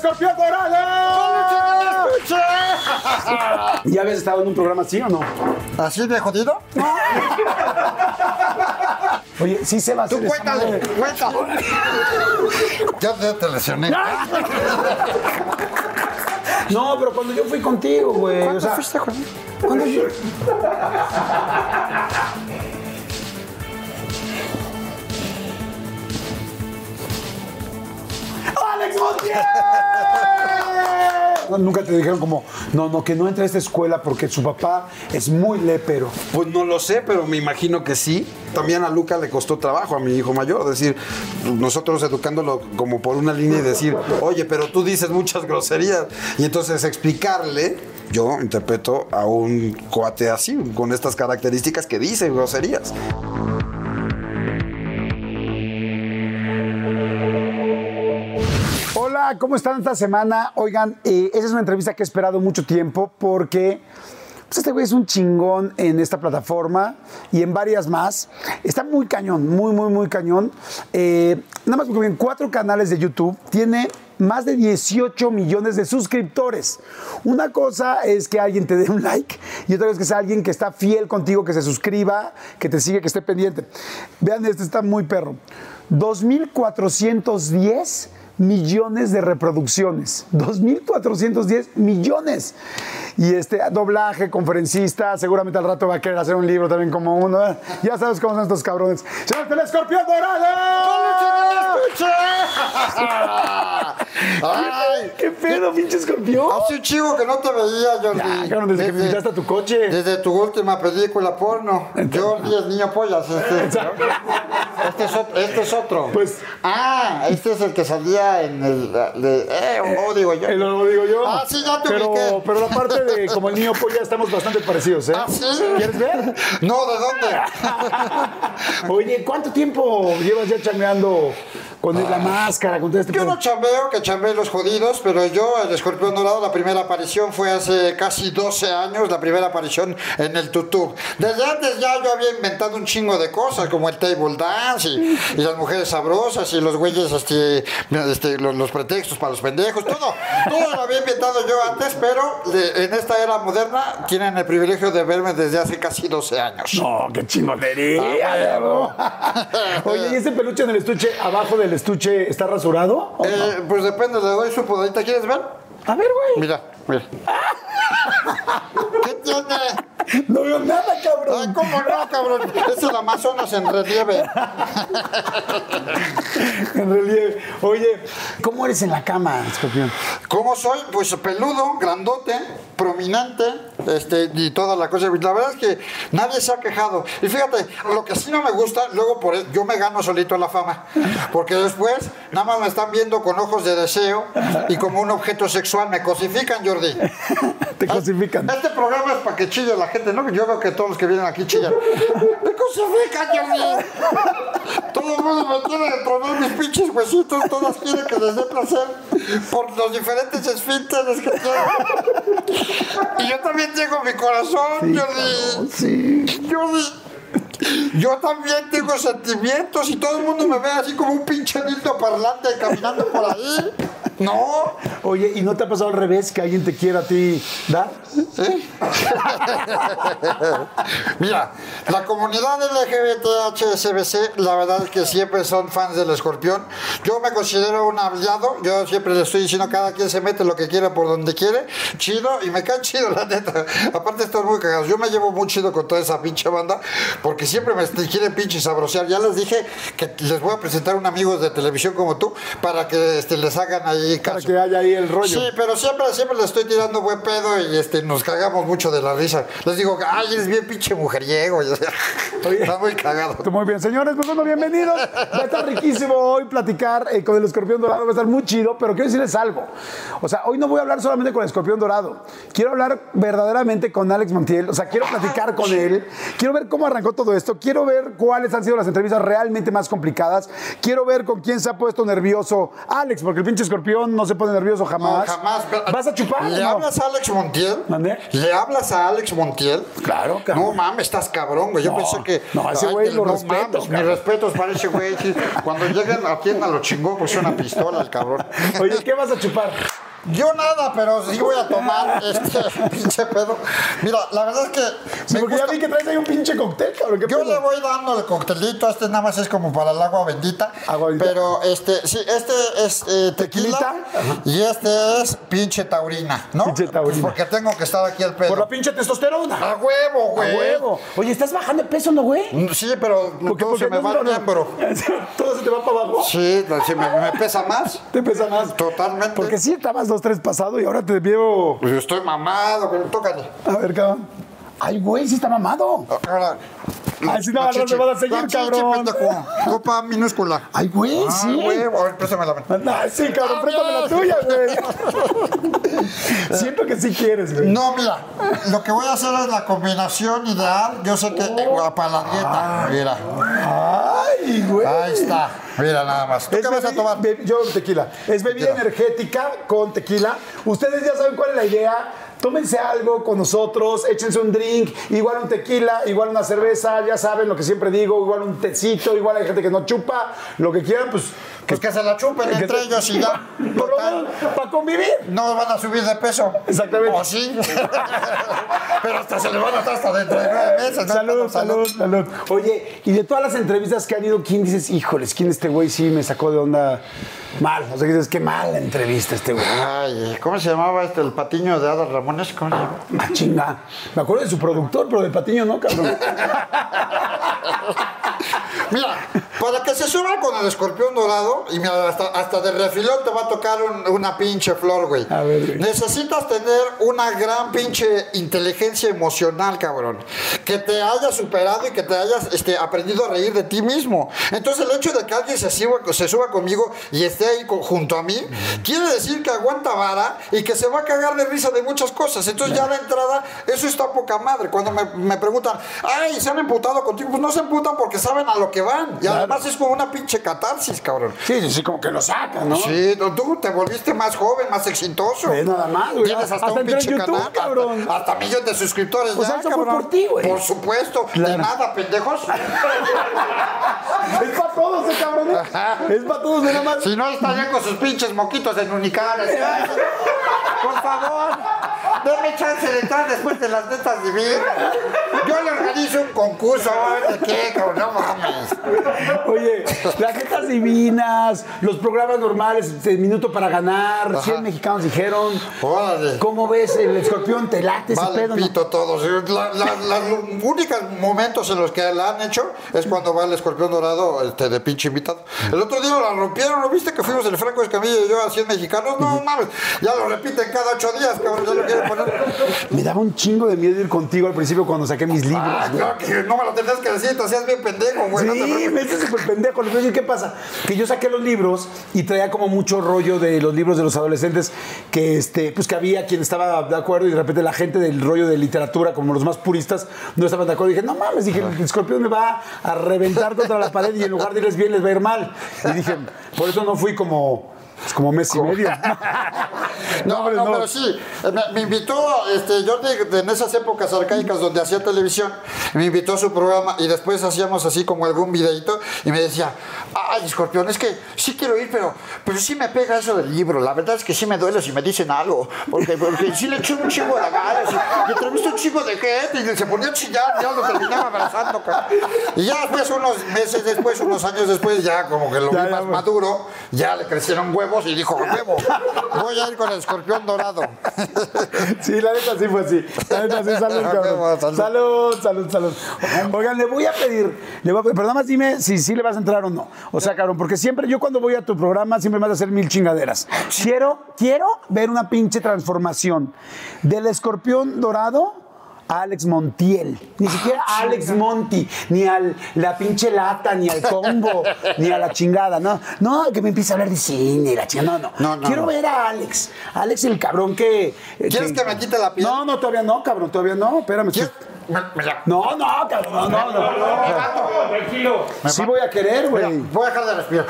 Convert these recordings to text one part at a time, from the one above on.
¡El escorpión dorado! ¿Ya habías estado en un programa así o no? ¿Así de jodido? Oye, sí se va a hacer Tú cuéntale, cuéntale. Ya te, te lesioné. No, pero cuando yo fui contigo, güey. ¿Cuándo o sea, fuiste con él? cuando yo... ¡Alex Montiel! No, Nunca te dijeron como, no, no, que no entre a esta escuela porque su papá es muy lépero. Pues no lo sé, pero me imagino que sí. También a Luca le costó trabajo, a mi hijo mayor, decir, nosotros educándolo como por una línea y decir, oye, pero tú dices muchas groserías. Y entonces explicarle, yo interpreto a un cuate así, con estas características que dice groserías. ¿Cómo están esta semana? Oigan, eh, esa es una entrevista que he esperado mucho tiempo porque pues, este güey es un chingón en esta plataforma y en varias más. Está muy cañón, muy, muy, muy cañón. Eh, nada más porque en cuatro canales de YouTube tiene más de 18 millones de suscriptores. Una cosa es que alguien te dé un like y otra es que sea alguien que está fiel contigo, que se suscriba, que te sigue, que esté pendiente. Vean, este está muy perro. 2.410 millones de reproducciones. 2.410 millones. Y este doblaje, conferencista, seguramente al rato va a querer hacer un libro también como uno. ¿eh? Ya sabes cómo son estos cabrones. ¡Señor el escorpión dorado! ¡Ay! ¿Qué pedo, pinche escorpión? Hace un chivo que no te veía, Jordi. Ya, cabrón, desde que me invitaste a tu coche. Desde tu última película porno. Jordi es niño pollas. Este, este, es, este es otro. Pues- Ah, este es el que salía en el. De, eh, o digo yo. Digo yo. Ah, sí, ya te pero, ubiqué. pero la parte de como el niño polla estamos bastante parecidos, ¿eh? ¿Ah, sí? ¿Quieres ver? No, ¿de dónde? Oye, ¿cuánto tiempo llevas ya chameando con la máscara, con todo este Yo pedo? no chambeo, que chambeo los jodidos, pero yo, el escorpión dorado, la primera aparición fue hace casi 12 años, la primera aparición en el tutú. Desde antes ya yo había inventado un chingo de cosas, como el table dance y, y las mujeres sabrosas y los güeyes, este, este, los, los pretextos para los pendejos, todo. Todo lo había inventado yo antes, pero de- en esta era moderna tienen el privilegio de verme desde hace casi 12 años. No, qué chingonería. ¿no? Oye, ¿y ese peluche en el estuche, abajo del estuche, está rasurado? ¿O no? Eh, pues depende, le doy su podadita. ¿Quieres ver? A ver, güey. Mira, mira. ¿Qué tiene? No veo nada, Ay, cabrón. ¿cómo no, cabrón? Es el Amazonas en relieve. En relieve. Oye, ¿cómo eres en la cama, escorpión? ¿Cómo soy? Pues peludo, grandote, prominente, este, y toda la cosa. La verdad es que nadie se ha quejado. Y fíjate, lo que sí no me gusta, luego por yo me gano solito la fama. Porque después nada más me están viendo con ojos de deseo y como un objeto sexual. Me cosifican, Jordi. Te cosifican. Este programa es para que chille la gente, ¿no? Yo veo que todos los que vienen aquí chillan. ¡Me cosifican, Jordi! Todo el mundo me quiere tronar mis pinches huesitos, todas quieren que les dé placer por los diferentes esfínteres que tengo. Y yo también tengo mi corazón, Jordi. Sí. Jordi. Yo también tengo sentimientos y todo el mundo me ve así como un pinche dildo parlante caminando por ahí. No, Oye, ¿y no te ha pasado al revés que alguien te quiera a ti dar? ¿Sí? Mira, la comunidad LGBTHSBC, la verdad es que siempre son fans del escorpión. Yo me considero un aliado, yo siempre le estoy diciendo cada quien se mete lo que quiera por donde quiere, chido, y me caen chido, la neta. Aparte, estoy muy cagados. Yo me llevo muy chido con toda esa pinche banda, porque siempre siempre me quieren pinche sabrosear. Ya les dije que les voy a presentar un amigo de televisión como tú para que este, les hagan ahí Para caso. que haya ahí el rollo. Sí, pero siempre, siempre le estoy tirando buen pedo y este, nos cagamos mucho de la risa. Les digo, ay, eres bien pinche mujeriego. y, o sea, Está muy cagado. Muy bien, señores, pues bueno, bienvenidos. Va a estar riquísimo hoy platicar eh, con el escorpión dorado, va a estar muy chido, pero quiero decirles algo. O sea, hoy no voy a hablar solamente con el escorpión dorado, quiero hablar verdaderamente con Alex Montiel, o sea, quiero platicar con él, quiero ver cómo arrancó todo esto, quiero ver cuáles han sido las entrevistas realmente más complicadas, quiero ver con quién se ha puesto nervioso Alex, porque el pinche escorpión no se pone nervioso jamás. No, jamás. ¿Vas a chupar? ¿Le no? hablas a Alex Montiel? ¿Le hablas a Alex Montiel? Claro, cabrón. No mames, estás cabrón, güey. Yo No, pensé que. no, ese güey lo no respeto, mis respetos para ese güey. Cuando lleguen a tienda lo chingó, pues una pistola el cabrón. Oye, ¿qué vas a chupar? Yo nada, pero sí voy a tomar este pinche pedo. Mira, la verdad es que. Sí, porque ya gusta- vi que traes ahí un pinche cóctel, cabrón. ¿qué Yo pedo? le voy dando el coctelito, este nada más es como para el agua bendita. Agua bendita. Pero este, sí, este es eh, tequila ¿Tequilita? y este es pinche taurina, ¿no? Pinche taurina. Porque tengo que estar aquí al pedo. Por la pinche testosterona. A huevo, A güey. huevo. Oye, ¿estás bajando de peso, no, güey? Mm, Sí, pero Porque- todo se me va no- el miembro. Todo se te va para abajo. Sí, sí, me, me pesa más. Te pesa más. Totalmente. Porque sí estabas dos, tres pasado y ahora te veo. Pues yo estoy mamado, pero tócale. A ver, cabrón. Ay, güey, sí está mamado. Ahora. Ay, si no, la no te vas a seguir, La cabrón. pendejo. Copa minúscula. Ay, güey, Ah, sí. güey, a ver, préstame la mano. Sí, cabrón, Ah, préstame la tuya, güey. Siento que sí quieres, güey. No, mira, lo que voy a hacer es la combinación ideal. Yo sé que para la dieta. Mira, Ay, güey. ahí está. Mira nada más. ¿Tú Es qué vas a tomar? be- yo tequila. Es bebida Tequila. energética con tequila. Ustedes ya saben cuál es la idea. Tómense algo con nosotros, échense un drink, igual un tequila, igual una cerveza, ya saben lo que siempre digo, igual un tecito, igual hay gente que no chupa, lo que quieran, pues Pues que se la chupen entre ellos y ya. Por lo menos, para convivir. No van a subir de peso. Exactamente. ¿O sí? Pero hasta se le van a estar hasta dentro de nueve meses. ¿no? Salud, salud, salud. Oye, y de todas las entrevistas que han ido, ¿quién dices, híjoles, quién este güey sí me sacó de onda mal? O sea, que dices, qué mala entrevista este güey. Ay, ¿cómo se llamaba este, el patiño de Adal Ramones? ¿Cómo se llama? Ah, chinga. Me acuerdo de su productor, pero de Patiño no, cabrón. Mira, para que se suba con el escorpión dorado, y mira, hasta, hasta de refilón te va a tocar un- una pinche flor, güey. A ver, güey. Necesitas tener una gran pinche inteligencia emocional, cabrón. Que te hayas superado y que te hayas este, aprendido a reír de ti mismo. Entonces, el hecho de que alguien se suba, se suba conmigo y esté ahí co- junto a mí, quiere decir que aguanta vara y que se va a cagar de risa de muchas cosas. Entonces, ya de entrada, eso está poca madre. Cuando me, me preguntan, ay, ¿se han emputado contigo? Pues no se emputan porque saben a lo que van. Y además es como una pinche catarsis, cabrón. Sí, sí, sí, como que lo saca, ¿no? Sí, tú te volviste más joven, más exitoso. Ve nada más, güey. Tienes hasta, Hasta un pinche YouTube, canal. cabrón. Hasta, hasta millón de suscriptores O ya, fue por ti, güey. Por supuesto. Claro. De nada, pendejos. Es para todos, ese cabrón. ¿eh? Es para todos, nada más. si no, estarían con sus pinches moquitos en unicales. Por favor, denme chance de entrar después de las netas divinas. Yo le organizo un concurso. ¿De qué, cabrón? Oye, las netas divinas, los programas normales, de Minuto para Ganar, 100 mexicanos dijeron. Órale. ¿Cómo ves el escorpión? ¿Te late ese Vale, pedo? no? todos. Los únicos momentos en los que la han hecho es cuando va el escorpión dorado este, de pinche invitado. El otro día la rompieron, ¿no viste que fuimos el Franco Escamilla y yo a 100 mexicanos? No mames, ya lo repiten cada ocho días, cabrón, ya lo quieren poner. Me daba un chingo de miedo ir contigo al principio cuando saqué mis libros. Ah, claro que no me lo tenías que decir, te hacías bien pendejo, güey. Sí, me hice súper pendejo. Les voy a decir qué pasa. Que yo saqué los libros y traía como mucho rollo de los libros de los adolescentes que este, pues que había quien estaba de acuerdo y de repente la gente del rollo de literatura, como los más puristas, no estaban de acuerdo. Y dije, no mames, dije, el escorpión me va a reventar contra la pared y en lugar de irles bien, les va a ir mal. Y dije, por eso no fui como. Pues, como mes y medio. No, no, pero sí. eh, Me, me invitó, este, yo de- en esas épocas arcaicas donde hacía televisión, me invitó a su programa y después hacíamos así como algún videito y me decía, ay, escorpión, es que sí quiero ir, pero, pero sí me pega eso del libro. La verdad es que sí me duele si me dicen algo, porque, porque sí le eché un chingo de ganas y, y entrevisté un chingo de gente y se ponía a chillar y yo lo terminaba abrazando. Y ya después, unos meses después, unos años después, ya como que lo Ya, vi ya, más maduro, ya le crecieron huevos y dijo, huevo, voy a ir con el escorpión dorado. Sí, la neta sí fue así. La neta sí, salud, cabrón. Salud. Salud, salud, salud. Oigan, le voy a pedir, le voy a pedir, pero nada más dime si sí le vas a entrar o no. O sea, cabrón, porque siempre yo cuando voy a tu programa siempre me vas a hacer mil chingaderas. Quiero, quiero ver una pinche transformación del escorpión dorado Alex Montiel. Ni siquiera a Alex Monti, ni a la pinche lata, ni al combo, ni a la chingada. No, no, que me empiece a hablar de cine, la chingada. No, no. No, no, Quiero no. ver a Alex. Alex, el cabrón que. ¿Quieres que me quite la piel? No, no, todavía no, cabrón, todavía no. Espérame. ¿Quieres? No, no, cabrón, no, no, no. me mato. Sí voy a querer, güey. voy a dejar de respirar.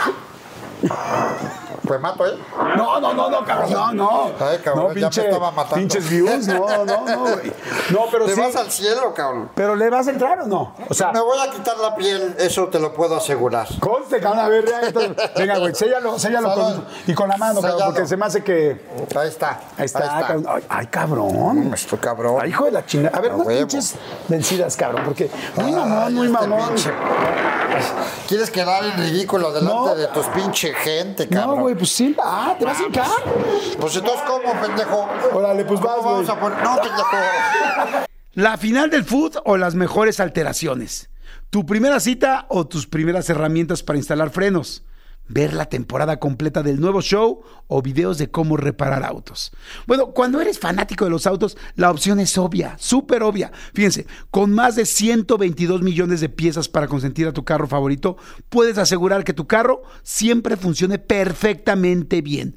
Pues mato, ¿eh? No, no, no, no, cabrón, no, no. Ay, cabrón, no, ya me estaba matando. Pinches views, no, no, no, güey. No, pero Te sí. vas al cielo, cabrón. Pero le vas a entrar o no? O sea, Me voy a quitar la piel, eso te lo puedo asegurar. conste, cabrón, a ver, ya, entonces, venga, güey, séllalo, séllalo con, y con la mano, cabrón, porque se me hace que. Ahí está. Ahí está, cabrón. Ay, ay, cabrón. Estoy cabrón. Ay, hijo de la chingada. A ver, huevo. pinches vencidas, cabrón, porque muy mamón, muy Este mamón. pinche- ¿Quieres quedar en ridículo delante No. de tus pinche gente, cabrón? No, güey, pues sí. Ah, ¿te vas a hincar? Pues entonces, ¿cómo, pendejo? Órale, pues ¿Cómo vas, vamos a poner? No, pendejo. ¿La final del food o las mejores alteraciones? ¿Tu primera cita o tus primeras herramientas para instalar frenos? ¿Ver la temporada completa del nuevo show o videos de cómo reparar autos? Bueno, cuando eres fanático de los autos, la opción es obvia, súper obvia. Fíjense, con más de 122 millones de piezas para consentir a tu carro favorito, puedes asegurar que tu carro siempre funcione perfectamente bien.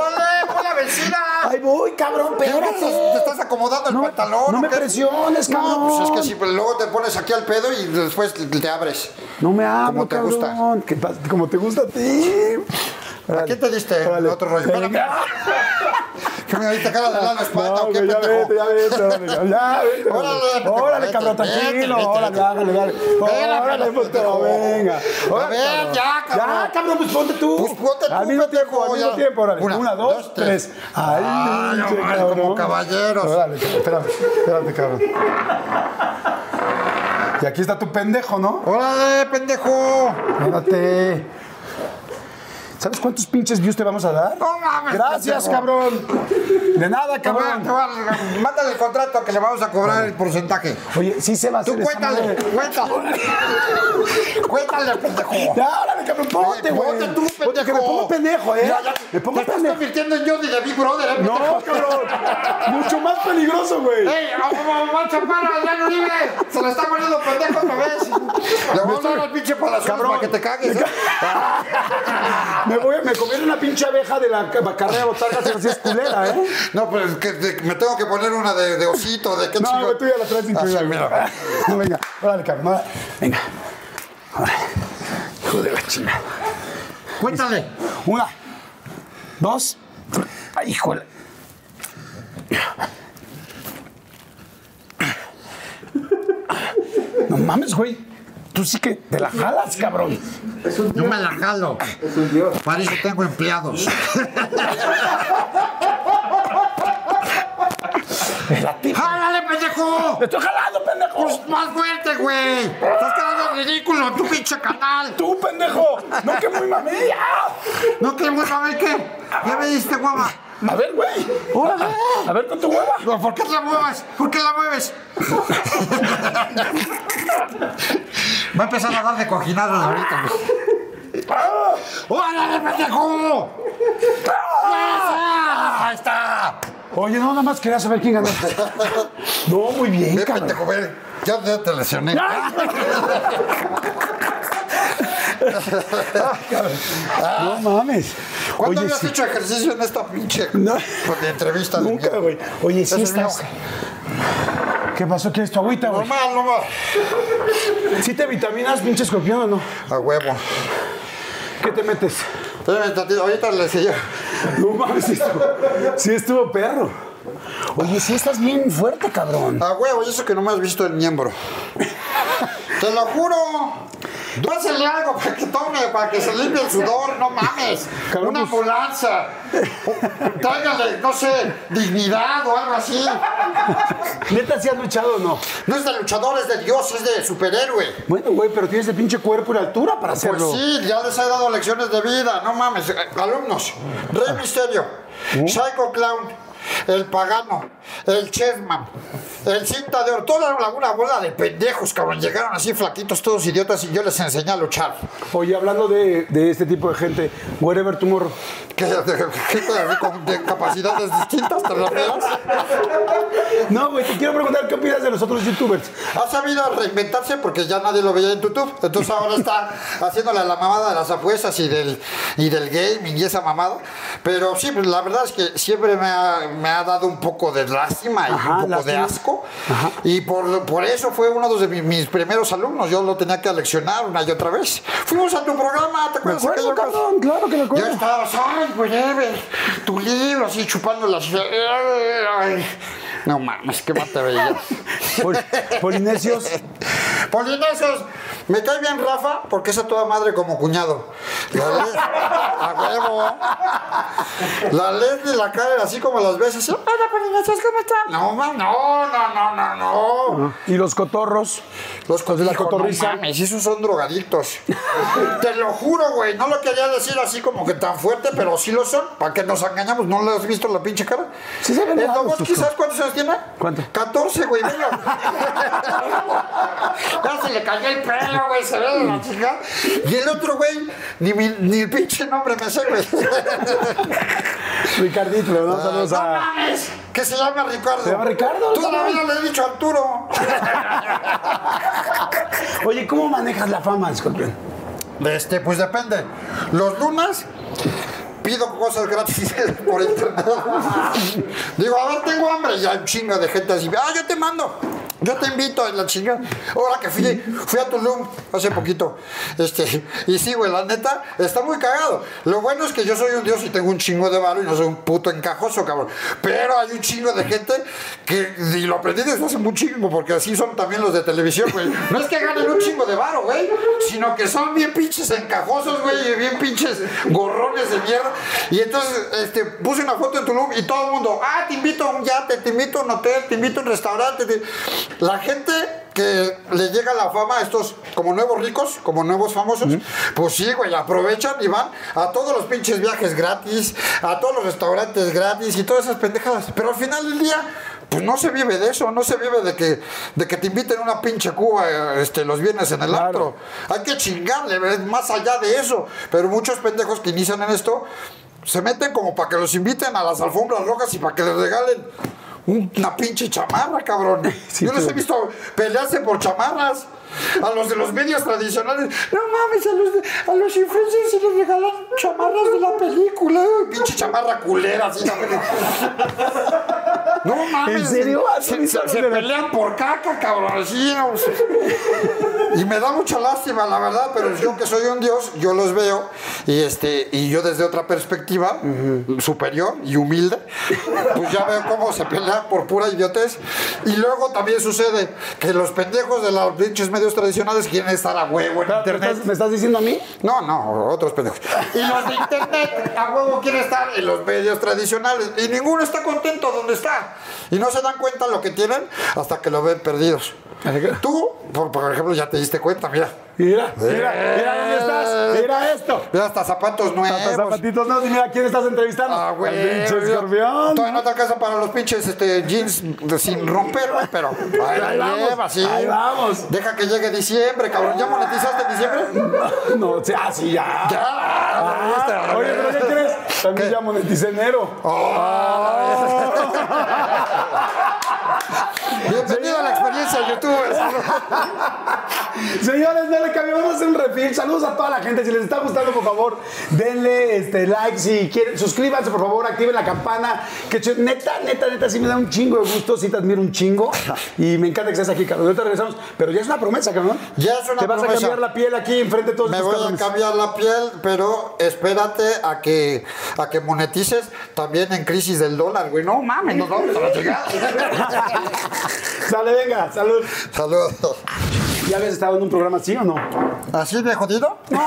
Ay, voy, cabrón, ¿Qué espérate. ¿Te estás acomodando el No, pantalón? no me qué? presiones, No, cabrón. pues es que si luego te pones aquí al pedo y después te abres. No me hablo, Como te cabrón. gusta. ¿Qué pasa? Como te gusta a ti. ¿A quién te diste el otro rollo? Que me ahorita cara de la espalda, No, ¿o qué ya vete, ya vete, órale, ya, vete. Órale, Órale, cabrón, tranquilo. Órale, dale, dale. Órale, puto, venga. A ver, ya, cabrón. Ya, cabrón, pues ponte tú. Pues ponte tú, Al mismo tiempo, al mismo tiempo, órale. Una, dos, tres. Ay, no, como caballeros. Órale, espérame, espérate, cabrón. Y aquí está tu pendejo, ¿no? ¡Órale, pendejo! Espérate. ¿Sabes cuántos pinches views te vamos a dar? No mames, Gracias, cabrón. De nada, cabrón. Mándale el contrato que le vamos a cobrar el porcentaje. Oye, sí se va a Tú hacer esa cuéntale, cuéntale. Cuéntale, pendejo. Ya, órale, cabrón, ponte, Eh, güey. Ponte tú, Ponte, que me pongo pendejo, ¿eh? Ya, ya. Me pongo Te estás pendejo. convirtiendo en Johnny de Big Brother, ¿eh, pendejo? No, cabrón. Mucho más peligroso, güey. ¡Ey, Omar Chaparro, Adrián Uribe! ¡Se le está poniendo pendejo otra vez! Le voy a dar al pinche Cabrón. para que te cagues, ¿eh? Me voy me comieron una pinche abeja de la ca- carrera de botargas así es culera, ¿eh? No, pues que me tengo que poner una de, de osito, de qué No, chingo- güey, tú ya la traes incluida, Ah, sí, güey. mira. No, venga, órale, cabrón. Venga. Órale. Hijo de la chingada. Cuéntale. Una, dos, ay, híjole. No mames, güey. Tú sí que te la jalas, cabrón. Yo me la jalo. Para eso tengo empleados. ¡Jálale, pendejo! ¡Te estoy jalando, pendejo! Pues más fuerte, güey. Estás quedando ridículo tu pinche canal. ¡Tú, pendejo! ¡No que muy mamilla! ¿No que muy a ver qué? ¿Ya me diste guava? A ver, güey. Órale. A ver con tu hueva. No, ¿Por qué la mueves? ¿Por qué la mueves? Va a empezar a dar de cojinadas ahorita. ¡Órale, pendejo! ¡Ah! ¡Ahí está! Oye, no, nada más quería saber quién ganó. No, muy bien, Ve, cabrón. pendejo, ve. Ya, ya te lesioné. No mames. ¿Cuándo Oye, habías sí. hecho ejercicio en esta pinche No. entrevista? de Nunca, mierda? güey. Oye, sí es estás. mío. ¿Qué pasó? ¿Quieres tu agüita, güey? Normal, normal. ¿Sí te vitaminas, pinche escorpión o no? A huevo. ¿Qué te metes? Ahorita le decía. No mames, sí estuvo, sí estuvo perro. Oye, sí estás bien fuerte, cabrón. A huevo, y eso que no me has visto el miembro. Te lo juro. Dásele algo para que tome, para que se limpie el sudor, no mames. Una pues- ambulancia. Tráigale, no sé, dignidad o algo así. ¿Neta sí has luchado o no? No es de luchador, es de Dios, es de superhéroe. Bueno, güey, pero tienes el pinche cuerpo y la altura para Pues hacerlo. sí, ya les he dado lecciones de vida, no mames. Eh, Alumnos, Rey Misterio, Psycho Clown, el Pagano, el Chessman, el Cinta de Oro, toda una bola de pendejos, cabrón. Llegaron así flaquitos, todos idiotas, y yo les enseñé a luchar. Oye, hablando de, de este tipo de gente, Wherever Tomorrow. ¿Qué, de, de- con- de capacidades distintas, te? No, güey, te quiero preguntar qué opinas de los otros youtubers. Ha sabido reinventarse porque ya nadie lo veía en YouTube. Entonces ahora está haciéndole la mamada de las apuestas y del, y del gaming y esa mamada. Pero sí, la verdad es que siempre me ha, me ha dado un poco de lástima y Ajá, un poco de asco. Y por, por eso fue uno de mi- mis primeros alumnos. Yo lo tenía que aleccionar una y otra vez. Fuimos a tu programa, ¿te Me acuerdas? acuerdo, ocasión? cabrón, claro que me Ya acuerdo. estabas, ay, whatever, tu libro así chupando las... ay. No mames, qué mate veías. Pol- Polinesios. Polinesios, me cae bien Rafa porque es a toda madre como cuñado. La Le- a huevo. La Leslie la cae así como las veces. Hola Polinesios, ¿cómo están? No, ma- no, no, no, no, no. Y los cotorros. Los de la cotorriza. No mames, esos son drogadictos. Te lo juro, güey. No lo quería decir así como que tan fuerte, pero sí lo son. Para que nos engañamos, ¿no le has visto la pinche cara? Sí se ven ¿El raros Dogoski tus sabes cuántos tiene? ¿Cuánto? 14, güey, ya se le cayó el pelo, güey, se ve de la chica. Y el otro, güey, ni, mi- ni el pinche nombre me sé, güey. Ricardito, le mandamos saludos no a. mames, que se llama Ricardo. Se llama Ricardo, la vida le he dicho Arturo. Oye, ¿cómo manejas la fama, escorpión? Este, pues depende. Los lunes pido cosas gratis por internet. Digo, a ver, tengo hambre. Y hay un chingo de gente así. Ah, yo te mando. Yo te invito a la chingada. Ahora que fui, fui a Tulum hace poquito. Este, y sí, güey, la neta, está muy cagado. Lo bueno es que yo soy un dios y tengo un chingo de varo y no soy un puto encajoso, cabrón. Pero hay un chingo de gente que, y lo aprendí desde hace un chingo, porque así son también los de televisión, güey. No es que ganen un chingo de varo, güey, sino que son bien pinches encajosos, güey, y bien pinches gorrones de mierda. Y entonces, este, puse una foto en Tulum y todo el mundo, ah, te invito a un yate, te invito a un hotel, te invito a un restaurante. te-". La gente que le llega la fama a estos como nuevos ricos, como nuevos famosos, pues sí, güey, aprovechan y van a todos los pinches viajes gratis, a todos los restaurantes gratis y todas esas pendejadas. Pero al final del día, pues no se vive de eso, no se vive de que, de que te inviten una pinche Cuba este, los viernes en el Claro. antro. Hay que chingarle, más allá de eso. Pero muchos pendejos que inician en esto se meten como para que los inviten a las alfombras rojas y para que les regalen una pinche chamarra, cabrón. Sí, Yo les he visto pelearse por chamarras. A los de los medios tradicionales. No mames, a los, de- a los influencers se les regalan chamarras de la película. Pinche chamarra culera, así. No mames. ¿En serio? ¿Has Se, visto se- se pelean por caca, cabrón. No, y me da mucha lástima, la verdad, pero yo que soy un dios, yo los veo y este y yo desde otra perspectiva superior y humilde, pues ya veo cómo se pelean por pura idiotez. Y luego también sucede que los pendejos de los pinches medios tradicionales quieren estar a huevo en ¿Me internet. estás, me estás diciendo a mí? No, no, otros pendejos. Y los de internet a huevo quieren estar en los medios tradicionales. Y ninguno está contento donde está. Y no se dan cuenta lo que tienen hasta que lo ven perdidos. Tú, por, por ejemplo, ya te diste cuenta, mira. Mira, mira, mira dónde estás. Mira esto. Mira, hasta zapatos nuevos. Hasta zapatitos, no, y mira, ¿quién estás entrevistando? Ah, güey. Al pinche escorpión. Todavía no te alcanza para los pinches este, jeans sin romper, güey, pero ahí, Ahí vamos, lleva, sí. ahí vamos. Deja que llegue diciembre, cabrón. ¿Ya monetizaste en diciembre? No, o sea, sí, ya. Ya. Ah, oye, pero ¿qué crees? También ya moneticé enero. Bienvenido a la experiencia de YouTube. Señores, no le cambiamos a hacer un refil. Saludos a toda la gente. Si les está gustando, por favor, denle este like. Si quieren, suscríbanse, por favor, activen la campana. Que neta, neta, neta, sí me da un chingo de gusto. Sí te admiro un chingo. Y me encanta que estés aquí, Carlos. Ahorita regresamos. Pero ya es una promesa, cabrón. Ya es una Te vas promesa. a cambiar la piel aquí enfrente de todos Me voy a cambiar la piel, pero espérate a que, a que monetices también en crisis del dólar, güey. No mames, nos vamos a la chingada. Sale, venga, salud. Saludos. ¿Ya habías estado en un programa así o no? ¿Así de jodido? No.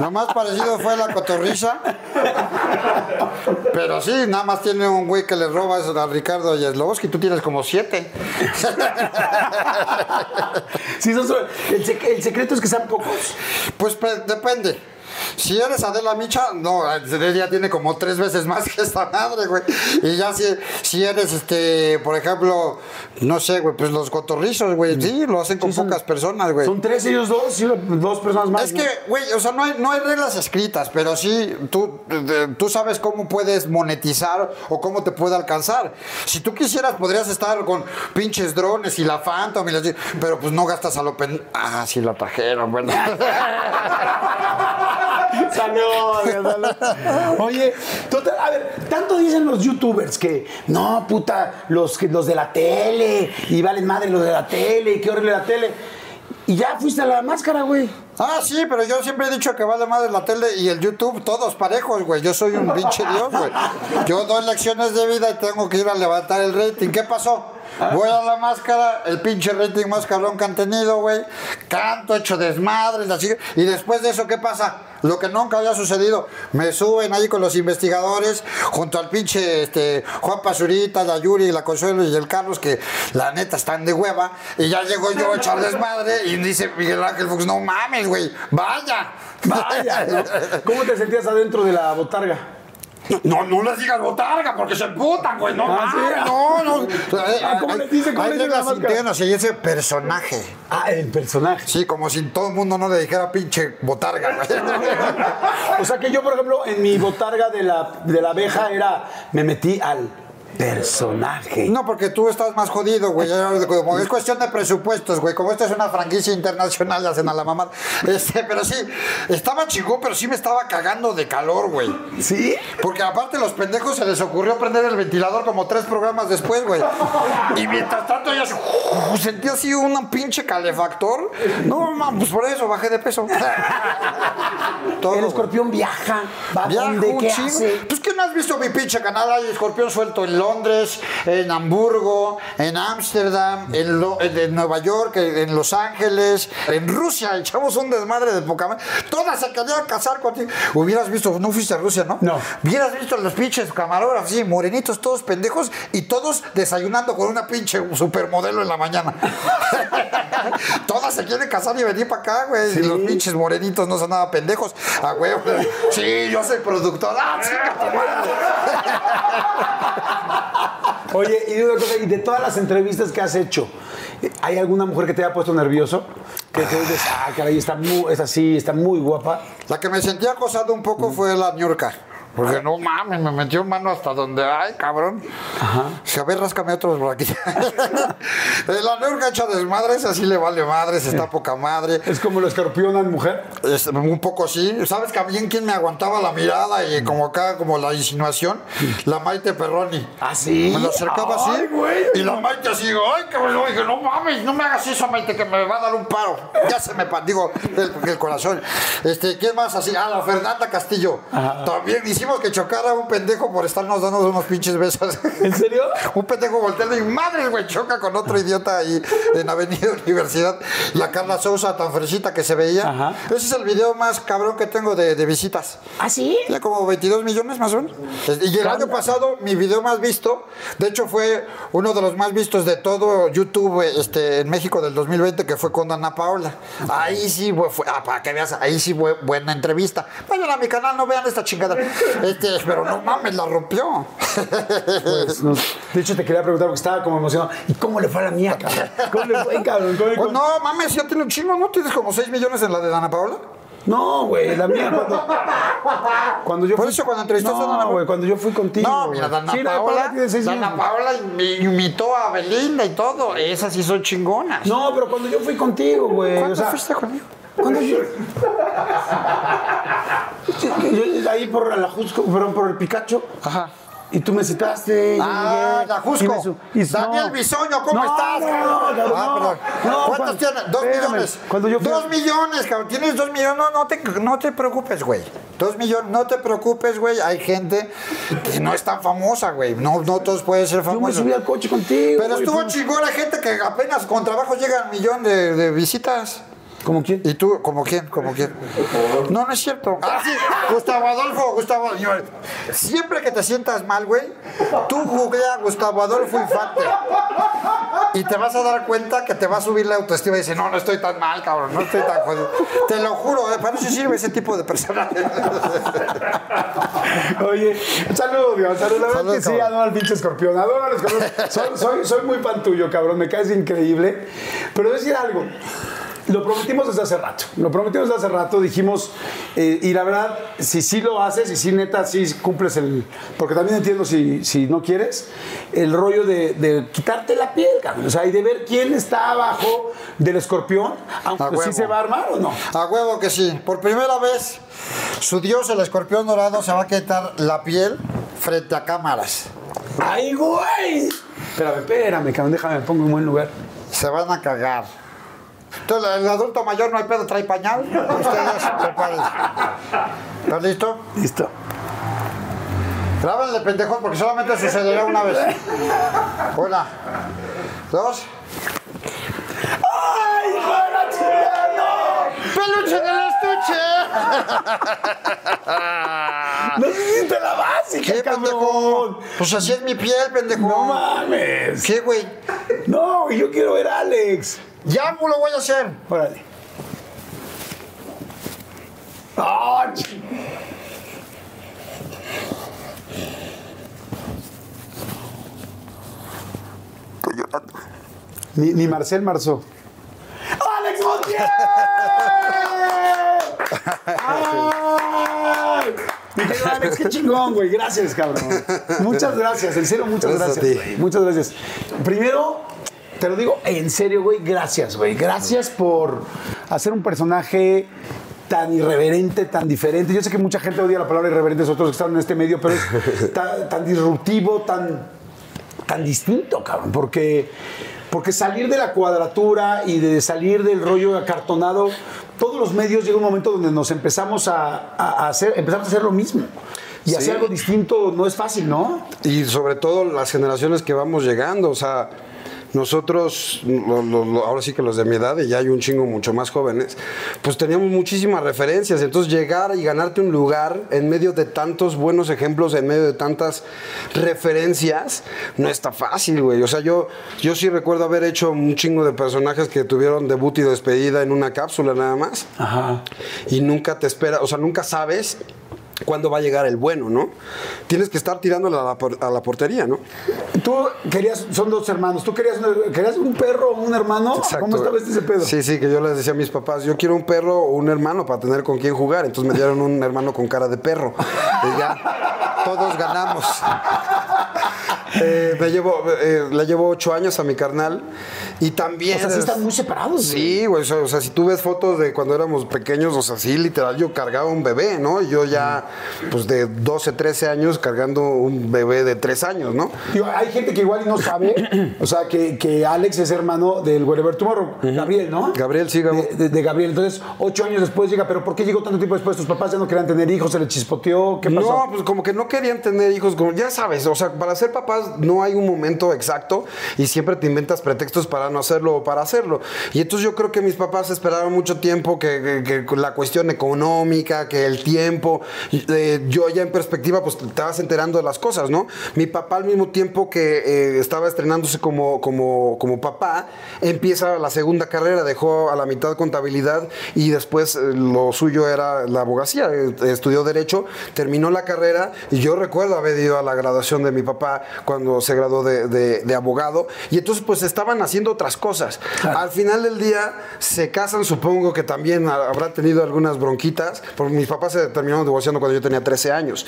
Lo más parecido fue la cotorriza. Pero sí, nada más tiene un güey que le roba eso a Ricardo Yeslovsky. Tú tienes como siete. Sí, el, sec- el secreto es que sean pocos. Pues pe- depende. Si eres Adela Micha, no, ella tiene como tres veces más que esta madre, güey. Y ya si, si eres, este, por ejemplo, no sé, güey, pues los cotorrizos, güey, sí, lo hacen con Sí, son- pocas personas, güey. Son tres ellos dos, sí, dos personas más. Es ¿no? que, güey, o sea, no hay, no hay reglas escritas, pero sí tú, tú sabes cómo puedes monetizar o cómo te puede alcanzar. Si tú quisieras, podrías estar con pinches drones y la Phantom y las... Pero pues no gastas a lo pen... Ah, sí, la trajeron, bueno. Salud, salud. Oye, total, a ver, tanto dicen los youtubers que no, puta, los, que- los de la tele, y valen madre los de la tele, y qué horrible la tele. Y ya fuiste a la máscara, güey. Ah, sí, pero yo siempre he dicho que vale madre la tele y el YouTube, todos parejos, güey. Yo soy un pinche dios, güey. Yo doy lecciones de vida y tengo que ir a levantar el rating. ¿Qué pasó? Voy a la máscara, el pinche rating más cabrón que han tenido, güey. Canto, hecho desmadres, así. Y después de eso, ¿qué pasa? Lo que nunca había sucedido. Me suben ahí con los investigadores, junto al pinche este, Juan Pazurita, la Yuri, la Consuelo y el Carlos, que la neta están de hueva. Y ya llego yo a echar desmadre y dice Miguel Ángel Fox, no mames, güey, vaya. Vaya. ¿Cómo te sentías adentro de la botarga? No, no les digas botarga porque se emputan, güey. No, Ah, ¿sí? no, no. Ah, ¿cómo les dice? ¿Cómo Hay les reglas internas y ese personaje. Ah, el personaje. Sí, como si todo el mundo no le dijera pinche botarga, güey. O sea que yo, por ejemplo, en mi botarga de la, de la abeja era, me metí al personaje. No, porque tú estás más jodido, güey. Como es cuestión de presupuestos, güey. Como esta es una franquicia internacional, hacen a la mamá. Este, pero sí, estaba chingón, pero sí me estaba cagando de calor, güey. ¿Sí? Porque aparte los pendejos se les ocurrió prender el ventilador como tres programas después, güey. Y mientras tanto yo así, sentí así un pinche calefactor. No, mames, pues por eso bajé de peso. Todo, El escorpión viaja, va a Viajo donde, un ¿qué hace? Pues que no has visto mi pinche canal. Hay escorpión suelto en Londres, en Hamburgo, en Ámsterdam, en, Lo- en- en Nueva York, en, Los Ángeles, en Rusia. Echamos un desmadre de poca madre. Todas se querían casar contigo. Hubieras visto, no fuiste a Rusia, ¿no? No. Hubieras visto los pinches camarógrafos, sí, morenitos, todos pendejos y todos desayunando con una pinche supermodelo en la mañana. Todas se quieren casar y venir para acá, güey. Y los pinches morenitos no son nada pendejos. A huevo. Sí, yo soy productor. ¡Ah, madre! Oye, y dime una cosa, y de todas las entrevistas que has hecho, ¿hay alguna mujer que te haya puesto nervioso? Que te dices, ah, caray, está muy, es así, está muy guapa. La que me sentía acosado un poco fue la ñurca. Porque no mames, me metió mano hasta donde ay, cabrón. Si a ver, ráscame otros por aquí. la ñurca hecha desmadres, así le vale madres, está poca madre. Es como el escorpión al mujer. Es un poco sí. ¿Sabes también quién me aguantaba la mirada y como acá, como la insinuación? La Maite Perroni. ¿Ah, sí? Me lo acercaba así. Ay, güey. Y la Maite así, ay, cabrón. Dije, no mames, no me hagas eso, Maite, que me va a dar un paro. Ya se me digo, el, el corazón. Este, ¿quién más así? Ah, la Fernanda Castillo. También, y hicimos que chocara un pendejo por estarnos dando unos pinches besos. ¿En serio? un pendejo volteando y madre, güey, choca con otro idiota ahí en Avenida Universidad. La Carla Sousa tan fresita que se veía. Ajá. Ese es el video más cabrón que tengo de, de visitas. ¿Ah, sí? Ya como 22 millones más o menos. Y el año pasado, mi video más visto, de hecho fue uno de los más vistos de todo YouTube este, en México del 2020, que fue con Ana Paola. Ahí sí, güey, fue, ah, para que veas, ahí sí fue buena entrevista. Vayan a mi canal, no vean esta chingada. Este, pero no mames, la rompió. Pues, no- de hecho, te quería preguntar porque estaba como emocionado. ¿Y cómo le fue a la mía, cabrón? ¿Cómo le fue, cabrón? Oh, no mames, ya tiene un chingo, ¿no? ¿Tienes como 6 millones en la de Ana Paola? No, güey, la mía cuando, cuando yo Por fui- eso cuando entrevistaste a Dana Paola. güey, cuando yo fui contigo. No, mira, Dana Sí, Paola, Dana. Paola imi- imitó a Belinda y todo. Esas sí son chingonas. No, pero cuando yo fui contigo, güey. ¿Cuándo o sea, fuiste conmigo? Cuando yo... Yo- ahí por la Jusco, perdón, por el Picacho. Ajá. Y tú me citaste. Ah, llegué, la Jusco. y me su- y- Daniel. Bisoño, ¿cómo No, estás? No, no, Ah, perdón. ¿Cuántos tienes? Dos espérame, millones. Cuando yo Dos millones, cabrón. Tienes dos millones. No, no te, no te preocupes, güey. Dos millones. No te preocupes, güey. Hay gente que no es tan famosa, güey. No, no todos pueden ser yo me famosos. subí al coche contigo. Pero estuvo chingón. Hay gente que apenas con trabajo llega al millón de, de visitas. ¿Cómo quién? ¿Y tú, como quién? ¿Como quién? No, no es cierto. Ah, sí, Gustavo Adolfo, Gustavo. Siempre que te sientas mal, güey, tú googlea Gustavo Adolfo Infante. Y te vas a dar cuenta que te va a subir la autoestima y dices, no, no estoy tan mal, cabrón, no estoy tan jodido. Te lo juro, ¿eh? para eso sirve ese tipo de personajes. Oye, saludos, Dios, saludos. La verdad Saludos, es que sí, adoro al pinche escorpión, adoro al escorpión. Soy, soy, soy muy pan tuyo, cabrón, me caes increíble. Pero decir algo, lo prometimos desde hace rato, lo prometimos desde hace rato, dijimos, eh, y la verdad, si sí lo haces, y si neta, sí cumples el, porque también entiendo si, si no quieres, el rollo de, de quitarte la piel, cabrón, o sea, y de ver quién está abajo del escorpión, aunque A sí huevo. se va a armar o no. A huevo que sí. Por primera vez, su dios, el escorpión dorado, se va a quitar la piel frente a cámaras. ¡Ay, güey! Espérame, espérame, cabrón, déjame, me pongo en buen lugar. Se van a cagar. Entonces, el adulto mayor no hay pedo, trae pañal. Ustedes prepárense. ¿Estás listo? Listo. Grábenle, pendejos, porque solamente sucederá una vez. Una, dos. ¡Ay, hijo de la chingada! ¡Peluche del estuche! ¡No hiciste la básica, ¿Qué, cabrón! pendejo? Pues así es mi piel, pendejo. ¡No mames! ¿Qué, güey? No, yo quiero ver a Alex. Ya lo voy a hacer. Órale. ¡Ah, ch- Estoy llorando. Ni, ni Marcel Marzó. ¡Alex Montiel! ¡Ay! Mi querido Alex, qué chingón, güey. Gracias, cabrón. Muchas gracias, en serio, muchas Gracias. Muchas gracias. Primero, te lo digo en serio, güey. Gracias, güey. Gracias por hacer un personaje tan irreverente, tan diferente. Yo sé que mucha gente odia la palabra irreverente, nosotros que están en este medio, pero es tan, tan disruptivo, tan, tan distinto, cabrón. Porque, porque salir de la cuadratura y de salir del rollo acartonado, todos los medios llega un momento donde nos empezamos a, a hacer, empezamos a hacer lo mismo. Y Sí. hacer algo distinto no es fácil, ¿no? Y sobre todo las generaciones que vamos llegando, o sea, nosotros, lo- lo- lo- ahora sí que los de mi edad, y ya hay un chingo mucho más jóvenes, pues teníamos muchísimas referencias. Entonces llegar y ganarte un lugar en medio de tantos buenos ejemplos, en medio de tantas referencias, no está fácil, güey. O sea, yo, yo sí recuerdo haber hecho un chingo de personajes que tuvieron debut y despedida en una cápsula nada más. Ajá. Y nunca te espera, o sea, nunca sabes cuándo va a llegar el bueno, ¿no? Tienes que estar tirándole a la, por- a la portería, ¿no? Tú querías, son dos hermanos, ¿tú querías, querías un perro o un hermano? ¿Cómo estaba este ese pedo? Sí, sí, que yo les decía a mis papás, yo quiero un perro o un hermano para tener con quién jugar. Entonces me dieron un hermano con cara de perro. Y ya, todos ganamos. Eh, me llevo, eh, le llevo ocho años a mi carnal y también... O sea, sí es- están muy separados. Sí, güey, o sea, o sea, si tú ves fotos de cuando éramos pequeños, o sea, sí, literal, yo cargaba un bebé, ¿no? Y Yo ya, pues de 12, 13 años cargando un bebé de 3 años, ¿no? Digo, hay gente que igual no sabe, o sea, que, que Alex es hermano del Wherever Tomorrow, Gabriel, ¿no? Gabriel, sí, Gabo. De, de- de Gabriel. Entonces, ocho años después llega, pero ¿por qué llegó tanto tiempo después? ¿Tus papás ya no querían tener hijos? ¿Se les chispoteó? ¿Qué pasó? No, pues como que no querían tener hijos, como ya sabes, o sea, para ser papás no hay un momento exacto y siempre te inventas pretextos para no hacerlo o para hacerlo. Y entonces yo creo que mis papás esperaron mucho tiempo que, que- que la cuestión económica, que el tiempo, eh, yo ya en perspectiva pues te vas enterando de las cosas, ¿no? Mi papá al mismo tiempo que eh, estaba estrenándose como, como, como papá, empieza la segunda carrera, dejó a la mitad contabilidad y después eh, lo suyo era la abogacía, estudió derecho, terminó la carrera y yo recuerdo haber ido a la graduación de mi papá cuando se graduó de, de- de abogado y entonces pues estaban haciendo otras cosas. Al final del día se casan, supongo que también ha- habrá tenido algunas bronquitas, porque mis papás se terminaron divorciando cuando yo tenía 13 años.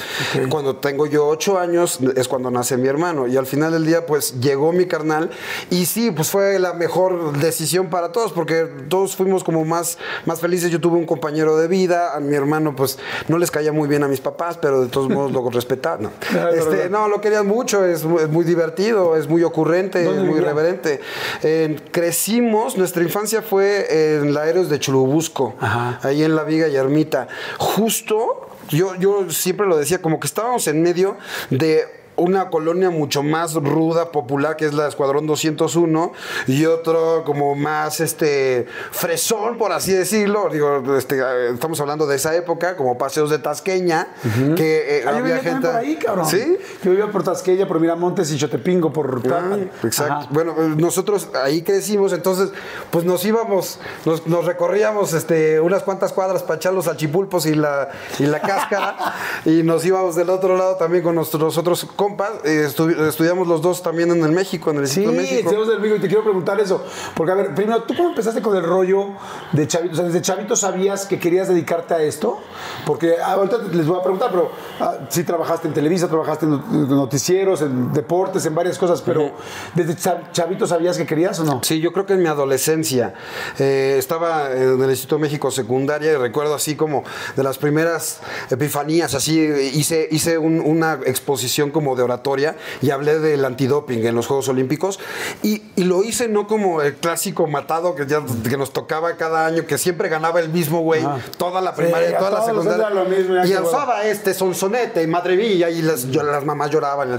Cuando tengo yo 8 años es cuando nace mi hermano y al final del día pues llegó mi carnal y sí, pues fue la mejor decisión para todos porque todos fuimos como más, más felices. Yo tuve un compañero de vida, a mi hermano pues no les caía muy bien a mis papás, pero de todos modos lo respetaban. No, Claro, Este, claro. no lo querían mucho, es, es muy divertido, es muy ocurrente, es ¿Dónde muy irreverente. Eh, crecimos, nuestra infancia fue en la Aéreos de Churubusco, Ajá. ahí en la Viga y Ermita. Justo, yo, yo siempre lo decía, como que estábamos en medio de una colonia mucho más ruda, popular, que es la Escuadrón 201, y otro como más este fresón, por así decirlo. Digo, este, estamos hablando de esa época, como paseos de Tasqueña, que eh, Ah, yo había vivía gente. por ahí, cabrón. ¿Sí? Yo vivía por Tasqueña, por Miramontes y Chotepingo, por Ah, exacto. Ajá. Bueno, eh, nosotros ahí crecimos, entonces, pues nos íbamos, nos, nos recorríamos este, unas cuantas cuadras para echar los achipulpos y la, y la cáscara, y nos íbamos del otro lado también con nuestros otros compas. eh, estu- estudiamos los dos también en el México, en el Sí, Instituto de México. tenemos del Vigo y te quiero preguntar eso. Porque, a ver, primero, ¿tú cómo empezaste con el rollo de chavito? O sea, ¿desde chavito sabías que querías dedicarte a esto? Porque ah, ahorita les voy a preguntar, pero ah, sí trabajaste en Televisa, trabajaste en not- en noticieros, en deportes, en varias cosas, pero ¿desde cha- chavito sabías que querías o no? Sí, yo creo que en mi adolescencia eh, estaba en el Instituto de México secundaria y recuerdo así como de las primeras epifanías, así hice, hice un- una exposición como de oratoria y hablé del antidoping en los Juegos Olímpicos y, y lo hice no como el clásico matado que, ya, que nos tocaba cada año, que siempre ganaba el mismo güey, toda la Sí, primaria, a toda la secundaria. lo mismo, y qué alzaba este sonsonete y madre mía y las, yo- las mamás lloraban.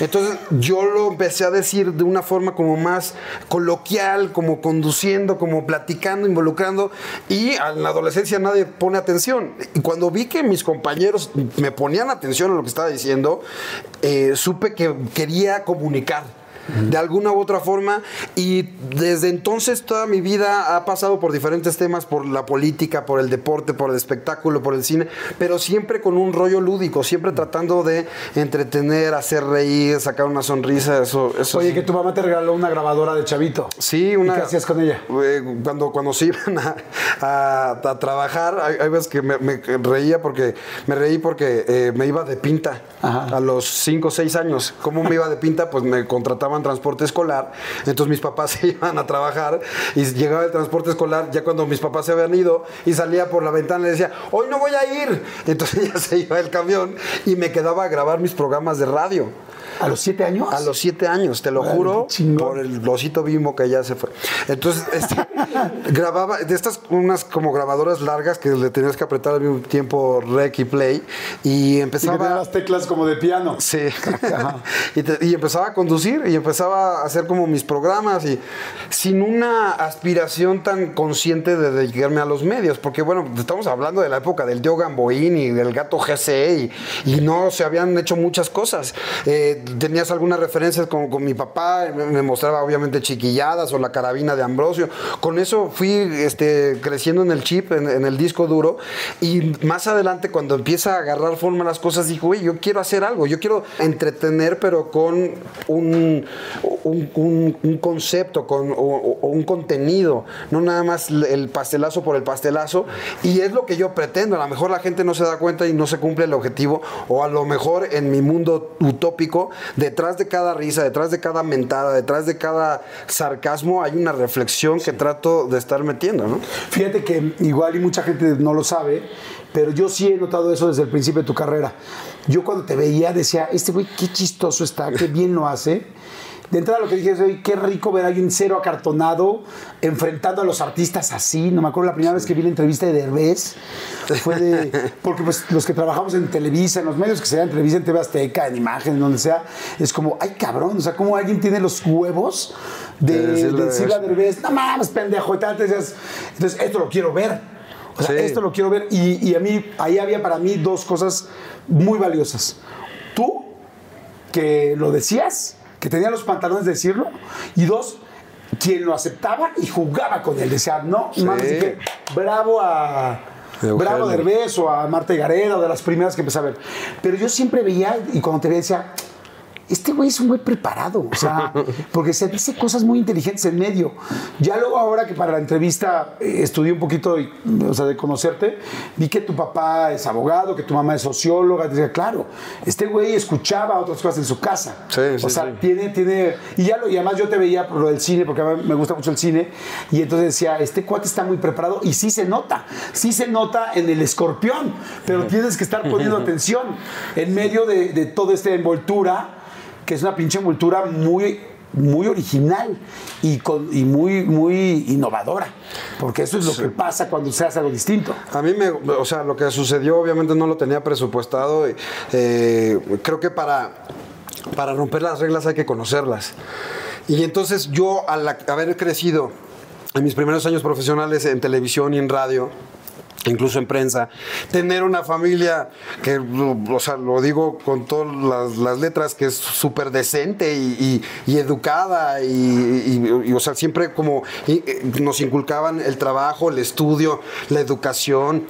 Entonces yo lo empecé a decir de una forma como más coloquial, como conduciendo, como platicando, involucrando y en la adolescencia nadie pone atención. Y cuando vi que mis compañeros me ponían atención a lo que estaba diciendo, eh, supe que quería comunicar de alguna u otra forma y desde entonces toda mi vida ha pasado por diferentes temas, por la política, por el deporte, por el espectáculo, por el cine, pero siempre con un rollo lúdico, siempre tratando de entretener, hacer reír, sacar una sonrisa, eso, eso Oye, sí. que tu mamá te regaló una grabadora de chavito. Sí, una. ¿Y qué hacías con ella? Eh, Cuando, cuando se iban a, a- a trabajar, hay, hay veces que me, me reía porque me reí porque eh, me iba de pinta Ajá. a los 5 o 6 años. ¿Cómo me iba de pinta? Pues me contrataban transporte escolar. Entonces mis papás se iban a trabajar y llegaba el transporte escolar ya cuando mis papás se habían ido y salía por la ventana y decía, hoy no voy a ir. Entonces ya se iba el camión y me quedaba a grabar mis programas de radio. ¿A los siete años? A los siete años, te lo Órale, juro, chingón. por el osito bimbo que ya se fue. Entonces, este, grababa, de estas unas como grabadoras largas que le tenías que apretar al mismo tiempo rec y play, y Y que empezaba... las teclas como de piano. Sí. y, te- y empezaba a conducir y empezaba a hacer como mis programas y sin una aspiración tan consciente de dedicarme a los medios, porque bueno, estamos hablando de la época del tío Gamboín y del gato GC y, y no se habían hecho muchas cosas. Eh, tenías algunas referencias con, con mi papá, me, mostraba obviamente chiquilladas o la carabina de Ambrosio. Con eso fui este, creciendo en el chip, en, en el disco duro y más adelante cuando empieza a agarrar forma las cosas, dijo, güey, yo quiero hacer algo, yo quiero entretener, pero con un, un, un- un concepto, con o- o un contenido, no nada más el pastelazo por el pastelazo. Y es lo que yo pretendo. A lo mejor la gente no se da cuenta y no se cumple el objetivo, o a lo mejor en mi mundo utópico detrás de cada risa, detrás de cada mentada, detrás de cada sarcasmo, hay una reflexión que trato de estar metiendo, ¿no? Fíjate que igual y mucha gente no lo sabe, pero yo sí he notado eso desde el principio de tu carrera. Yo cuando te veía decía, este güey qué chistoso está, qué bien lo hace. De entrada lo que dije es, "Oye, qué rico ver a alguien cero acartonado enfrentando a los artistas así. No me acuerdo la primera vez que vi la entrevista de Derbez. Fue de... Porque pues los que trabajamos en Televisa, en los medios que se en Televisa, en TV Azteca, en Imagen, en donde sea, es como, ay cabrón, o sea, como alguien tiene los huevos de, De decirle de decirle a. Derbez, no mames, pendejo, y tal, decías, entonces esto lo quiero ver. O sea, Sí. esto lo quiero ver. Y, y a mí, ahí había para mí dos cosas muy valiosas. Tú, que lo decías, que tenía los pantalones de decirlo, y dos, quien lo aceptaba y jugaba con él. Decía, no, Sí. mames, dije, bravo a. Bravo Derbez o a Marta Gareda, de las primeras que empecé a ver. Pero yo siempre veía, y cuando te veía decía, este güey es un güey preparado, o sea, porque se dice cosas muy inteligentes en medio. Ya luego ahora que para la entrevista eh, estudié un poquito, y, o sea, de conocerte, vi que tu papá es abogado, que tu mamá es socióloga, decía, claro, este güey escuchaba otras cosas en su casa. Sí, sí, o sea, sí. tiene, tiene, y ya lo, y además yo te veía por lo del cine, porque a mí me gusta mucho el cine, y entonces decía, este cuate está muy preparado, y sí se nota, sí se nota en el escorpión, pero tienes que estar poniendo atención en medio de, de toda esta envoltura, que es una pinche envoltura muy muy original y, con, y muy, muy innovadora, porque eso es lo que pasa cuando se hace algo distinto. A mí me, o sea, lo que sucedió obviamente no lo tenía presupuestado. y, eh, creo que para, para romper las reglas hay que conocerlas. Y entonces yo al haber crecido en mis primeros años profesionales en televisión y en radio, incluso en prensa, tener una familia que, o sea, lo digo con todas las, letras, que es súper decente y, educada y, o sea, siempre como eh, nos inculcaban el trabajo, el estudio, la educación,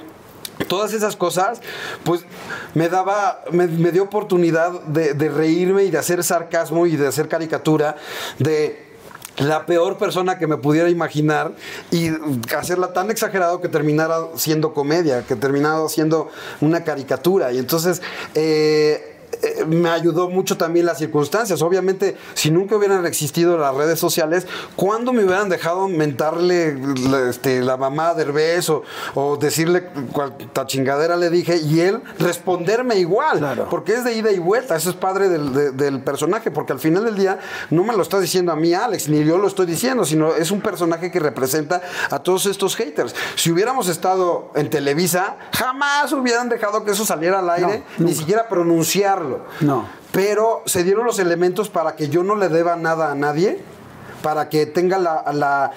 Todas esas cosas, pues me daba, me, me dio oportunidad de, de reírme y de hacer sarcasmo y de hacer caricatura de la peor persona que me pudiera imaginar y hacerla tan exagerado que terminara siendo comedia, que terminara siendo una caricatura. Y entonces eh, eh, me ayudó mucho también las circunstancias. Obviamente, si nunca hubieran existido las redes sociales, ¿cuándo me hubieran dejado mentarle la, este, la mamá de Derbez o, o decirle cuánta chingadera le dije y él responderme igual? Claro. Porque es de ida y vuelta. Eso es padre del, de- del personaje, porque al final del día no me lo está diciendo a mí Alex, ni yo lo estoy diciendo, sino es un personaje que representa a todos estos haters. Si hubiéramos estado en Televisa, jamás hubieran dejado que eso saliera al aire, No, ni siquiera pronunciarlo. No. Pero se dieron los elementos para que yo no le deba nada a nadie. Para que tenga la, la-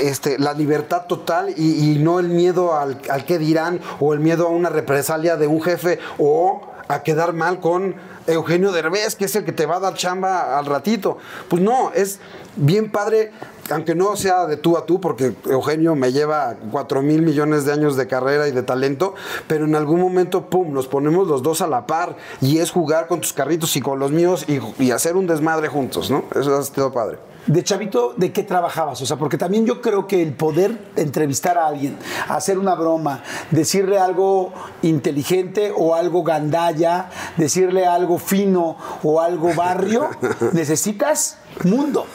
este, la libertad total y, y no el miedo al, al qué dirán o el miedo a una represalia de un jefe o a quedar mal con Eugenio Derbez, que es el que te va a dar chamba al ratito. Pues no, es bien padre, aunque no sea de tú a tú, porque Eugenio me lleva 4 mil millones de años de carrera y de talento, pero en algún momento, pum, nos ponemos los dos a la par y es jugar con tus carritos y con los míos y, y hacer un desmadre juntos, ¿no? Eso ha sido padre. De chavito, ¿de qué trabajabas? O sea, porque también yo creo que el poder entrevistar a alguien, hacer una broma, decirle algo inteligente o algo gandalla, decirle algo fino o algo barrio, necesitas mundo.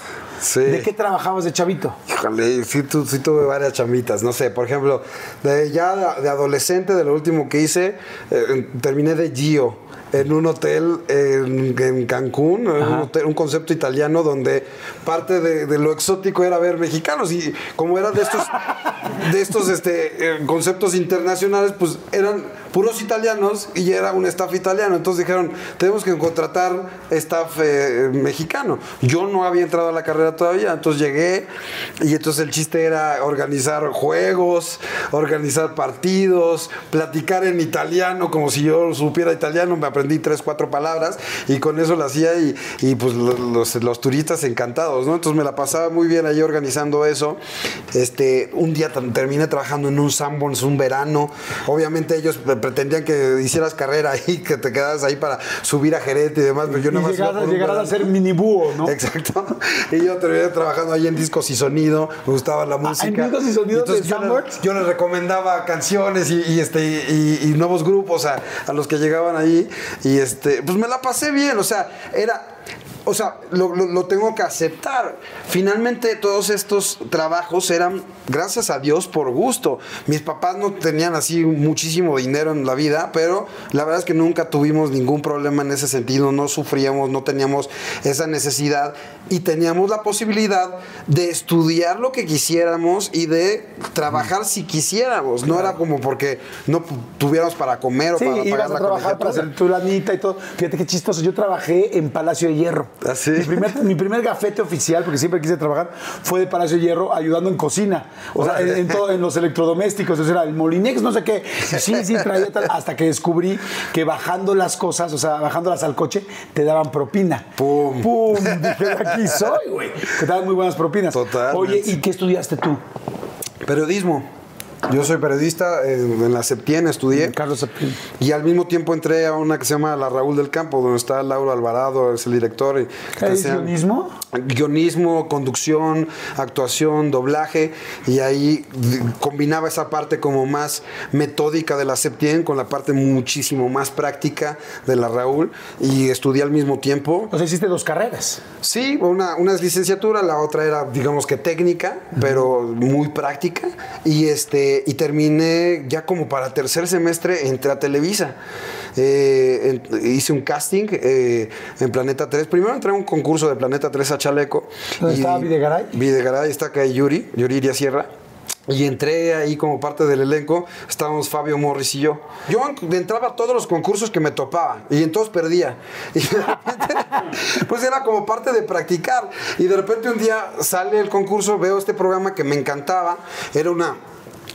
Sí. ¿De qué trabajabas de chavito? Híjole, sí, tu- sí tuve varias chamitas, no sé, por ejemplo, de, ya de, adolescente, de lo último que hice, eh, terminé de Gio en un hotel en, en Cancún, en un, hotel- un concepto italiano donde parte de, de lo exótico era ver mexicanos y como era de estos, de estos este, eh, conceptos internacionales, pues eran puros italianos y era un staff italiano, entonces dijeron, tenemos que contratar staff eh, mexicano. Yo no había entrado a la carrera todavía, entonces llegué y entonces el chiste era organizar juegos, organizar partidos, platicar en italiano como si yo supiera italiano, me aprendí tres, cuatro palabras y con eso lo hacía y, y, pues lo- los, los turistas encantados, ¿no? Entonces me la pasaba muy bien ahí organizando eso. Este, un día terminé trabajando en un Sanborns un verano, obviamente ellos pre- pretendían que hicieras carrera ahí, que te quedaras ahí para subir a gerente y demás, pero yo Y nada más iba llegar, a ser mini búho, ¿no? Exacto. Y yo terminé trabajando ahí en discos y sonido, me gustaba la música. ¿en discos y sonido entonces de yo, le- Sanborns? yo les recomendaba canciones y, y, este, y, y nuevos grupos a, a los que llegaban ahí. Y este, pues me la pasé bien, o sea, era o sea, lo, lo- lo tengo que aceptar. Finalmente todos estos trabajos eran, gracias a Dios, por gusto. Mis papás no tenían así muchísimo dinero en la vida, pero la verdad es que nunca tuvimos ningún problema en ese sentido, no sufríamos, no teníamos esa necesidad y teníamos la posibilidad de estudiar lo que quisiéramos y de trabajar si quisiéramos. No era como porque no tuviéramos para comer o Sí, para pagar a la trabajar para hacer tu lanita y todo. Fíjate qué chistoso. Yo trabajé en Palacio de Hierro. ¿Ah, sí? Mi primer, mi primer gafete oficial, porque siempre quise trabajar, fue de Palacio de Hierro ayudando en cocina. O sea, en, en todo, en los electrodomésticos. Entonces era el Molinex, no sé qué. Sí, sí, traía tal. Hasta que descubrí que bajando las cosas, o sea, bajándolas al coche, te daban propina. Pum. ¡Pum! Dije, de aquí soy, güey. Que te daban muy buenas propinas. Totalmente. Oye, ¿y qué estudiaste tú? Periodismo. Yo soy periodista, eh, en la Septien estudié. Carlos Septién. Y al mismo tiempo entré a una que se llama La Raúl del Campo, donde está Lauro Alvarado, es el director. y ¿Es guionismo? Guionismo, conducción, actuación, doblaje. Y ahí combinaba esa parte como más metódica de la Septien con la parte muchísimo más práctica de la Raúl. Y estudié al mismo tiempo. O sea, hiciste dos carreras. Sí, una, una es licenciatura, la otra era, digamos que técnica, pero muy práctica. Y este y terminé ya como para tercer semestre, entré a Televisa. Eh, en- hice un casting eh, en Planeta 3. Primero entré a un concurso de Planeta 3 a Chaleco. ¿Dónde Y- estaba Videgaray? Videgaray, está acá Yuri, Yuri Iria Sierra. Y entré ahí como parte del elenco, estábamos Fabio Morris y yo. Yo en- entraba a todos los concursos que me topaba y en todos perdía. Y de repente, pues era como parte de practicar. Y de repente un día sale el concurso, veo este programa que me encantaba. Era una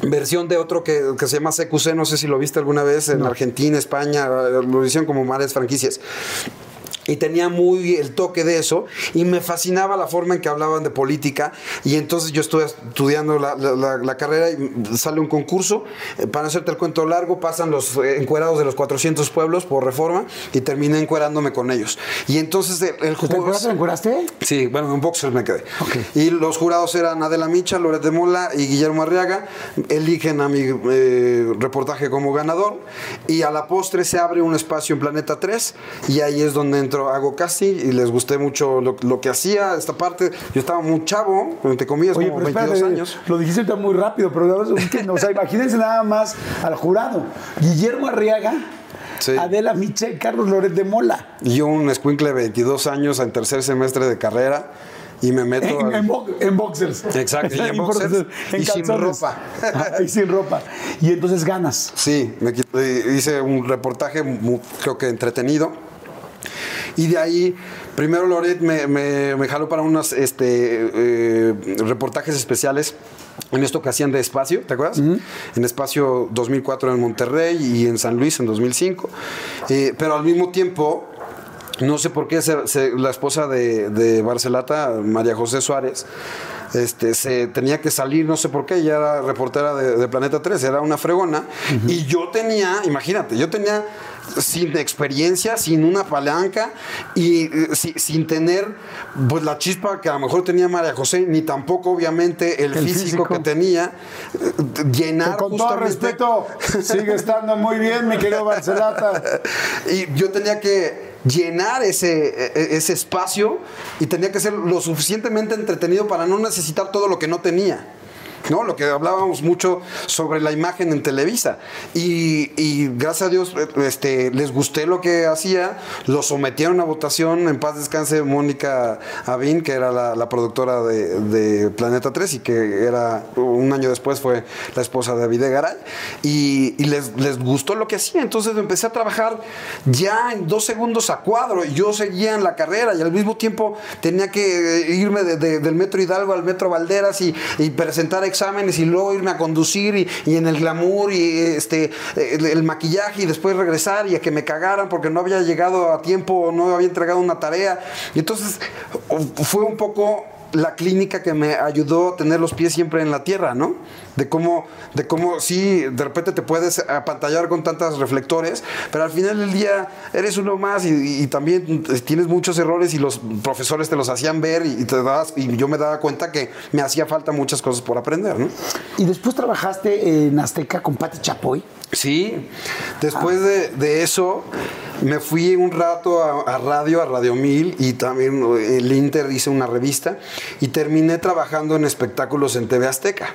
versión de otro que, que se llama CQC, no sé si lo viste alguna vez en Argentina, España, lo hicieron como varias franquicias. Y tenía muy el toque de eso y me fascinaba la forma en que hablaban de política y entonces yo estuve estudiando la, la- la- la carrera y sale un concurso, eh, para no hacerte el cuento largo, pasan los eh, encuerados de los 400 pueblos por reforma y terminé encuerándome con ellos. Y entonces el, el ¿Te encueraste? ¿Te encueraste? Sí, bueno, en boxers me quedé. Ok. Y los jurados eran Adela Micha, Loret de Mola y Guillermo Arriaga. Eligen a mi eh, reportaje como ganador. Y a la postre se abre un espacio en Planeta 3. Y ahí es donde entro, hago casting y les gusté mucho lo, lo que hacía. Esta parte, yo estaba muy chavo, entre comillas, Oye, como pero 22 espérate, años. lo dijiste muy rápido, pero o sea, imagínense nada más al jurado. Guillermo Arriaga, Sí. Adela Miche, Carlos Loret de Mola. Y yo, un escuincle de 22 años en tercer semestre de carrera. Y me meto. En, al- en bo- en boxers. Exacto, y en boxers, y sin ropa. Y sin ropa. Y entonces ganas. Sí, me hice un reportaje mu- creo que entretenido. Y de ahí, primero Loret me, me- me jaló para unos este, eh, reportajes especiales en esto que hacían de Espacio, ¿te acuerdas? En Espacio 2004 en Monterrey y en San Luis en 2005. Eh, pero al mismo tiempo, no sé por qué se- se- la esposa de, de Barcelata, María José Suárez, este, se tenía que salir, no sé por qué, ella era reportera de, de Planeta 3, era una fregona. Y yo tenía, imagínate, yo tenía sin experiencia, sin una palanca y eh, si- sin tener pues la chispa que a lo mejor tenía María José, ni tampoco obviamente el, El físico, físico. que tenía, eh, llenar Con todo respeto, sigue estando muy bien, mi querido Barcelata. y yo tenía que llenar ese, e- ese espacio y tenía que ser lo suficientemente entretenido para no necesitar todo lo que no tenía. ¿No? Lo que hablábamos mucho sobre la imagen en Televisa. Y, y gracias a Dios este, les gusté lo que hacía, lo sometieron a votación, en paz descanse Mónica Avín, que era la, productora de, Planeta 3 y que era un año después fue la esposa de David Garay. Y, y les, les gustó lo que hacía. Entonces empecé a trabajar ya en dos segundos a cuadro. Yo seguía en la carrera y al mismo tiempo tenía que irme de- de- del Metro Hidalgo al Metro Valderas y, y presentar exámenes y luego irme a conducir y, en el glamour y este el maquillaje y después regresar y a que me cagaran porque no había llegado a tiempo o no había entregado una tarea. Y entonces fue un poco la clínica que me ayudó a tener los pies siempre en la tierra, ¿no? de cómo, de cómo sí, de repente te puedes apantallar con tantos reflectores, pero al final del día eres uno más y, y también tienes muchos errores y los profesores te los hacían ver y, te dabas, y yo me daba cuenta que me hacía falta muchas cosas por aprender, ¿no? Y después trabajaste en Azteca con Pati Chapoy. Sí, después de, de eso me fui un rato a, a radio, a Radio 1000 y también eh, el Inter hice una revista y terminé trabajando en espectáculos en TV Azteca.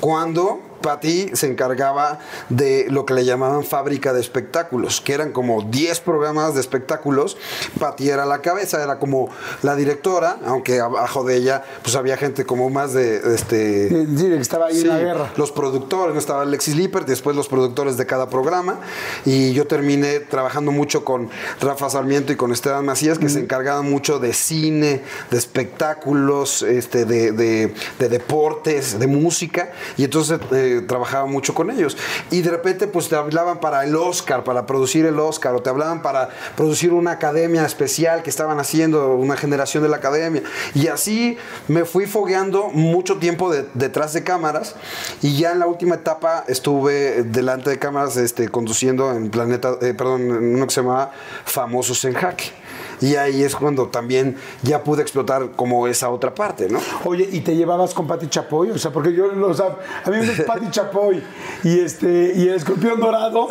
Cuando Patti se encargaba de lo que le llamaban fábrica de espectáculos, que eran como 10 programas de espectáculos. Patti era la cabeza, era como la directora, aunque abajo de ella pues había gente como más de este Sí, estaba ahí en la guerra. los productores, ¿no? estaba Alexis Lippert, después los productores de cada programa, y yo terminé trabajando mucho con Rafa Sarmiento y con Esteban Macías, que se encargaban mucho de cine, de espectáculos, este, de, de- de deportes, de música, y entonces eh, trabajaba mucho con ellos. Y de repente pues te hablaban para el Oscar, para producir el Oscar, o te hablaban para producir una academia especial que estaban haciendo, una generación de la academia. Y así me fui fogueando mucho tiempo de- detrás de cámaras y ya en la última etapa estuve delante de cámaras este, conduciendo en Planeta, eh, perdón, en uno que se llamaba Famosos en Jaque. Y ahí es cuando también ya pude explotar como esa otra parte, ¿no? Oye, ¿y te llevabas con Pati Chapoy? O sea, porque yo, o sea, a mí me es Pati Chapoy y, este, y el escorpión dorado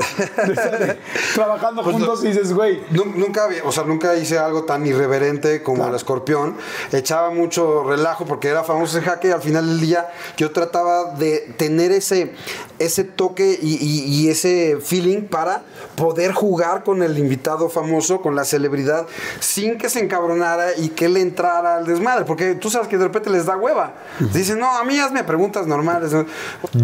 trabajando Pues juntos y dices, güey, Nu- Nunca, había- o sea, nunca hice algo tan irreverente como Claro. el escorpión. Echaba mucho relajo porque era famoso en jaque y al final del día yo trataba de tener ese, ese toque y, y- y ese feeling para poder jugar con el invitado famoso, con la celebridad, sin que se encabronara y que le entrara al desmadre. Porque tú sabes que de repente les da hueva. Dicen, no, a mí hazme preguntas normales.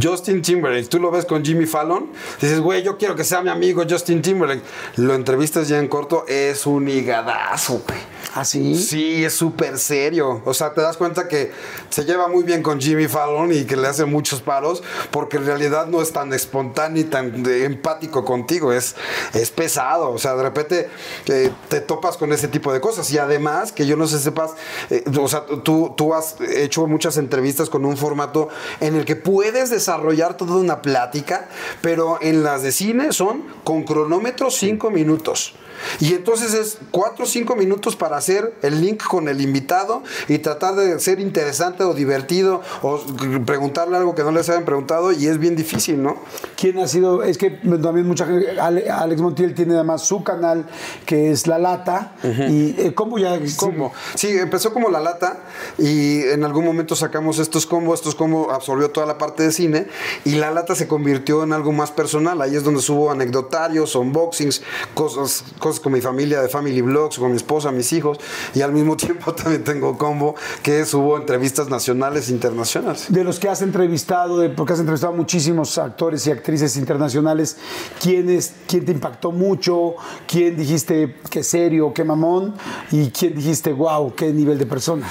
Justin Timberlake, tú lo ves con Jimmy Fallon, dices, güey, yo quiero que sea mi amigo Justin Timberlake. Lo entrevistas ya en corto, es un higadazo, güey. ¿Así? Sí, es súper serio. O sea, te das cuenta que se lleva muy bien con Jimmy Fallon y que le hace muchos paros, porque en realidad no es tan espontáneo y tan empático contigo. Es, es pesado. O sea, de repente eh, te topas con ese tipo de cosas. Y además, que yo no sé sepas, eh, o sea, tú, tú has hecho muchas entrevistas con un formato en el que puedes desarrollar toda una plática, pero en las de cine son con cronómetro cinco minutos. Y entonces es cuatro o cinco minutos para hacer el link con el invitado y tratar de ser interesante o divertido o preguntarle algo que no les hayan preguntado y es bien difícil, ¿no? ¿Quién ha sido? Es que también mucha gente, Ale- Alex Montiel tiene además su canal que es La Lata. Y eh, ¿cómo ya? Combo. Sí, empezó como la lata y en algún momento sacamos estos combos, estos combos absorbió toda la parte de cine y la lata se convirtió en algo más personal. Ahí es donde subo anecdotarios, unboxings, cosas, cosas con mi familia de Family Vlogs, con mi esposa, mis hijos y al mismo tiempo también tengo combo que subo entrevistas nacionales e internacionales. De los que has entrevistado, de- porque has entrevistado muchísimos actores y actrices internacionales, ¿quién, ¿quién te impactó mucho? ¿Quién dijiste qué serio, qué mamón? ¿Y quién dijiste, wow, qué nivel de persona?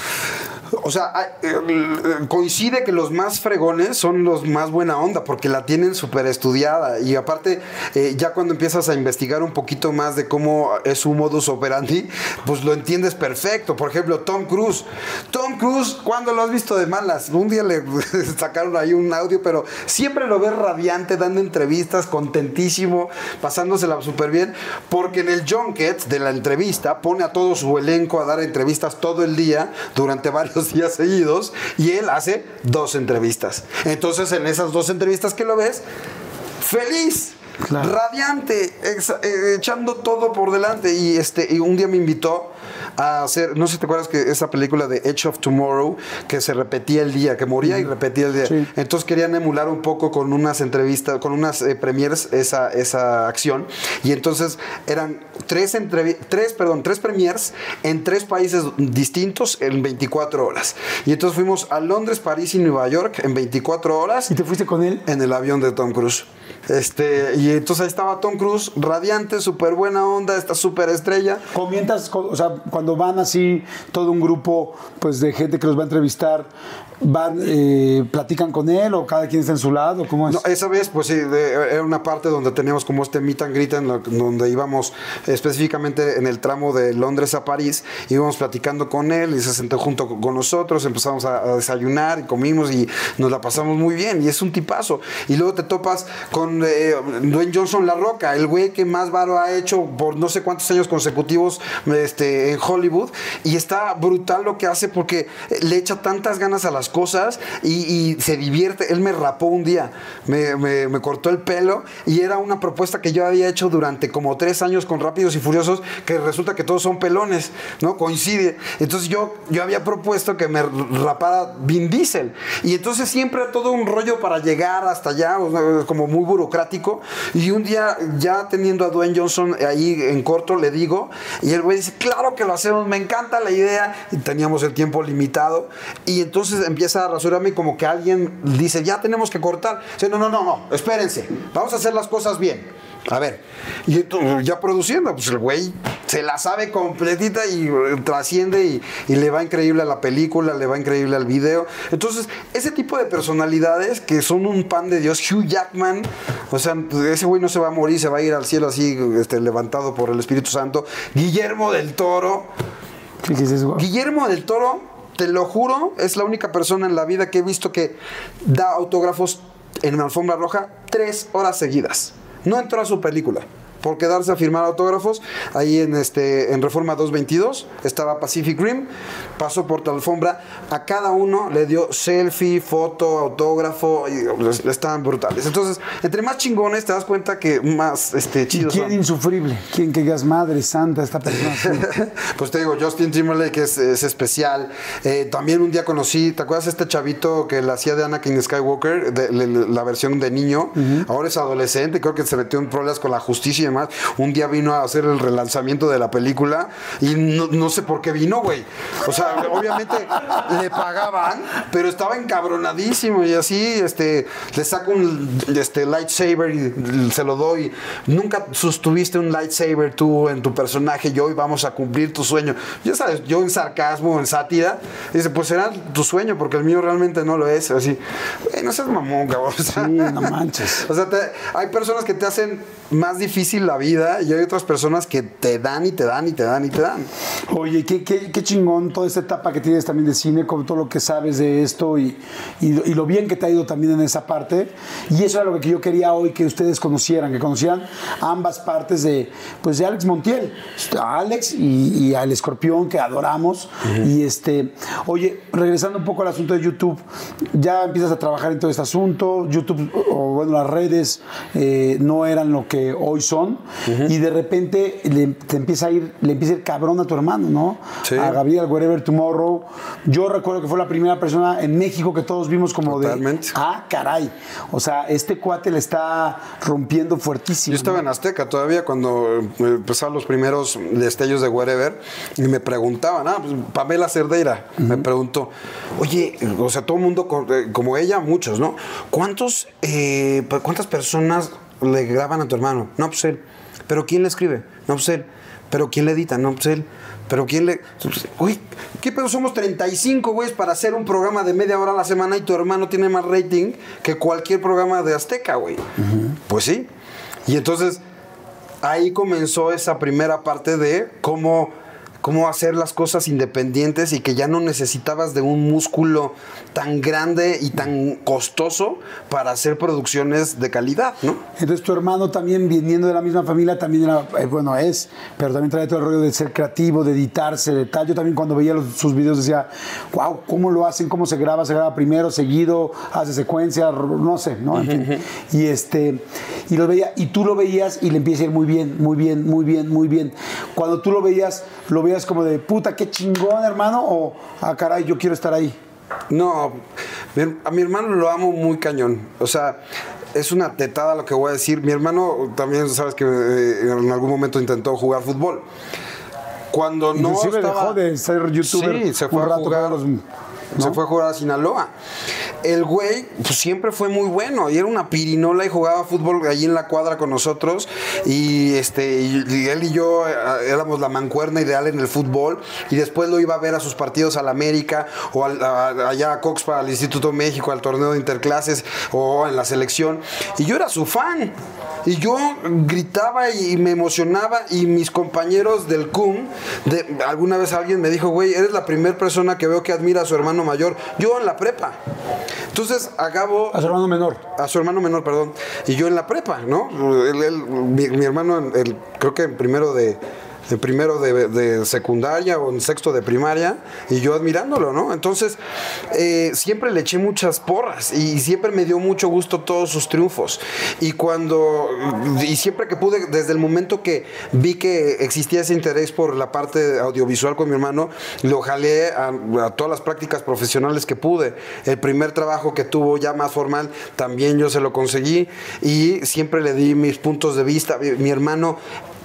O sea, eh, eh, coincide que los más fregones son los más buena onda porque la tienen súper estudiada y aparte eh, ya cuando empiezas a investigar un poquito más de cómo es su modus operandi, pues lo entiendes perfecto. Por ejemplo, Tom Cruise. Tom Cruise, ¿cuándo lo has visto de malas? Un día le sacaron ahí un audio, pero siempre lo ves radiante, dando entrevistas, contentísimo, pasándosela súper bien, porque en el junket de la entrevista pone a todo su elenco a dar entrevistas todo el día durante varios días seguidos y él hace dos entrevistas. Entonces en esas dos entrevistas que lo ves, feliz. Claro. Radiante, ex- eh, echando todo por delante. Y este, y un día me invitó a hacer, no sé si te acuerdas que esa película de Edge of Tomorrow, que se repetía el día, que moría y repetía el día. Sí. Entonces querían emular un poco con unas entrevistas, con unas eh, premiers esa, esa acción. Y entonces eran tres, tres, perdón, tres premiers en tres países distintos en 24 horas. Y entonces fuimos a Londres, París y Nueva York en 24 horas ¿Y te fuiste con él? en el avión de Tom Cruise. Este, y entonces ahí estaba Tom Cruise, radiante, súper buena onda, esta súper estrella. Comentas, co- o sea, cuando van así todo un grupo pues de gente que los va a entrevistar, van, eh, platican con él o cada quien está en su lado, ¿cómo es? Esa vez, pues sí, de- era una parte donde teníamos como este meet and greet en la- donde íbamos específicamente en el tramo de Londres a París, íbamos platicando con él y se sentó junto con nosotros, empezamos a, a desayunar y comimos y nos la pasamos muy bien y es un tipazo. Y luego te topas con eh, Dwayne Johnson La Roca, el güey que más varo ha hecho por no sé cuántos años consecutivos este, en Hollywood y está brutal lo que hace porque le echa tantas ganas a las cosas y, se divierte. Él me rapó un día, me, cortó el pelo y era una propuesta que yo había hecho durante como tres años con Rápidos y Furiosos, que resulta que todos son pelones, ¿no? Coincide. Entonces yo, yo había propuesto que me rapara Vin Diesel. Y entonces siempre todo un rollo para llegar hasta allá, como muy burocrático. Y un día, ya teniendo a Dwayne Johnson ahí en corto, le digo, y el güey dice, claro que lo hacemos, me encanta la idea. Y teníamos el tiempo limitado. Y entonces empieza a rasurarme y como que alguien dice, ya tenemos que cortar. Dice, no, no, no, no, espérense, vamos a hacer las cosas bien. A ver, y ya produciendo, pues el güey se la sabe completita y eh, trasciende y, y le va increíble a la película, le va increíble al video. Entonces, ese tipo de personalidades que son un pan de Dios, Hugh Jackman, o sea, ese güey no se va a morir, se va a ir al cielo así, este, levantado por el Espíritu Santo. Guillermo del Toro. Guillermo del Toro, te lo juro, es la única persona en la vida que he visto que da autógrafos en la alfombra roja tres horas seguidas. No entró a su película por quedarse a firmar autógrafos. Ahí en, este, en Reforma 222 estaba Pacific Rim, pasó por la alfombra. A cada uno le dio selfie, foto, autógrafo, y estaban brutales. Entonces, entre más chingones te das cuenta que más este, ¿Y chidos quién son. insufrible? ¿Quién que digas, madre santa, esta persona? así"? pues te digo, Justin Timberlake es, es especial. Eh, también un día conocí, ¿te acuerdas este chavito que la hacía de Anakin Skywalker, de, la versión de niño? Ahora es adolescente, creo que se metió en problemas con la justicia demás. Un día vino a hacer el relanzamiento de la película y no, no sé por qué vino, güey. O sea, obviamente le pagaban, pero estaba encabronadísimo y así, este, le saco un este, lightsaber y se lo doy. Nunca sostuviste un lightsaber tú en tu personaje y hoy vamos a cumplir tu sueño. Ya sabes, yo en sarcasmo, en sátira, dice, pues será tu sueño porque el mío realmente no lo es. Así, "Güey, no seas mamón, cabrón. O sea, Sí, no manches. o sea, te- hay personas que te hacen más difícil la vida y hay otras personas que te dan y te dan y te dan y te dan. Oye, qué, qué, qué chingón toda esta etapa que tienes también de cine, con todo lo que sabes de esto y, y- y lo bien que te ha ido también en esa parte. Y eso era lo que yo quería hoy que ustedes conocieran, que conocieran ambas partes de, pues, de Alex Montiel, a Alex y, y al escorpión que adoramos. Y este, oye, regresando un poco al asunto de YouTube, ya empiezas a trabajar en todo este asunto, YouTube o bueno, las redes eh, no eran lo que hoy son y de repente le, te empieza a ir, le empieza a ir cabrón a tu hermano, ¿no? Sí. A Gabriel Wherever Tomorrow. Yo recuerdo que fue la primera persona en México que todos vimos como Totalmente. de, ah, caray. O sea, este cuate le está rompiendo fuertísimo. Yo estaba ¿no? en Azteca todavía cuando eh, empezaron los primeros destellos de Wherever y me preguntaban, ah, pues Pamela Cerdeira me preguntó, oye, o sea, todo el mundo eh, como ella, muchos, ¿no? ¿Cuántos, eh, ¿Cuántas personas le graban a tu hermano? No, pues él. ¿Pero quién le escribe? No, pues él. ¿Pero quién le edita? No, pues él. ¿Pero quién le...? Uy, ¿qué pedo? Somos 35, güeyes, para hacer un programa de media hora a la semana y tu hermano tiene más rating que cualquier programa de Azteca, güey. Pues sí. Y entonces ahí comenzó esa primera parte de cómo, cómo hacer las cosas independientes y que ya no necesitabas de un músculo tan grande y tan costoso para hacer producciones de calidad, ¿no? Entonces tu hermano también, viniendo de la misma familia, también era, eh, bueno, es, pero también trae todo el rollo de ser creativo, de editarse, de tal. Yo también cuando veía los- sus videos decía, wow, ¿cómo lo hacen? ¿Cómo se graba? ¿Se graba primero, seguido, hace secuencia? No sé, ¿no? En fin. Y este, y lo veía, y tú lo veías y le empieza a ir muy bien, muy bien, muy bien, muy bien. Cuando tú lo veías, lo veías como de, puta, qué chingón, hermano, o, ah, caray, yo quiero estar ahí. No, a mi hermano lo amo muy cañón. O sea, es una tetada lo que voy a decir. Mi hermano también, sabes que eh, en algún momento intentó jugar fútbol. cuando no Inclusive estaba... dejó de ser youtuber Sí, se fue un a rato jugar. para los- Se ¿no? fue a jugar a Sinaloa. El güey pues, siempre fue muy bueno y era una pirinola y jugaba fútbol allí en la cuadra con nosotros. Y este y, él y yo eh, éramos la mancuerna ideal en el fútbol. Y después lo iba a ver a sus partidos al América o al- a- allá a Cox para el Instituto México, al torneo de interclases o en la selección. Y yo era su fan. Y yo gritaba y me emocionaba y mis compañeros del CUM, de, alguna vez alguien me dijo, güey, eres la primera persona que veo que admira a su hermano mayor. Yo en la prepa. Entonces, a Gabo, A su hermano menor. a su hermano menor, perdón, y yo en la prepa, ¿no? Él- él- mi, mi hermano, el- creo que en primero de primero de, secundaria o en sexto de primaria y yo admirándolo, ¿no? Entonces eh, siempre le eché muchas porras y siempre me dio mucho gusto todos sus triunfos. Y cuando y siempre que pude desde el momento que vi que existía ese interés por la parte audiovisual con mi hermano lo jalé a, todas las prácticas profesionales que pude. El primer trabajo que tuvo ya más formal también yo se lo conseguí y siempre le di mis puntos de vista. Mi hermano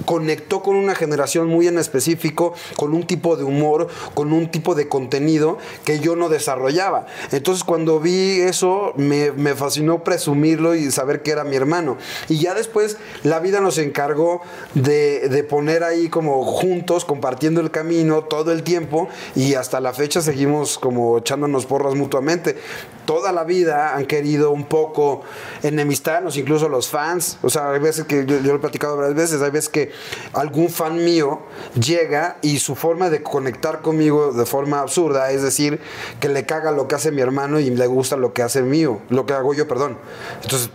conectó con una generación muy en específico, con un tipo de humor, con un tipo de contenido que yo no desarrollaba. Entonces cuando vi eso me, me fascinó presumirlo y saber que era mi hermano. Y ya después la vida nos encargó de, de poner ahí como juntos, compartiendo el camino todo el tiempo y hasta la fecha seguimos como echándonos porras mutuamente. Toda la vida han querido un poco enemistarnos, incluso los fans. O sea, hay veces que yo, yo lo he platicado varias veces, hay veces que algún fan mío llega y su forma de conectar conmigo de forma absurda es decir, que le caga lo que hace mi hermano y le gusta lo que hace mío, lo que hago yo, perdón. Entonces,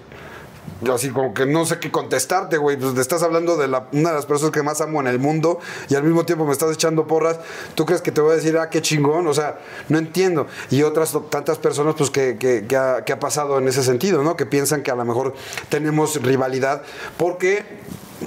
yo así como que no sé qué contestarte, güey. Pues te estás hablando de la, una de las personas que más amo en el mundo y al mismo tiempo me estás echando porras. ¿Tú crees que te voy a decir, ah, qué chingón? O sea, no entiendo. Y otras tantas personas, pues, que, que, que ha, que ha pasado en ese sentido, ¿no? Que piensan que a lo mejor tenemos rivalidad porque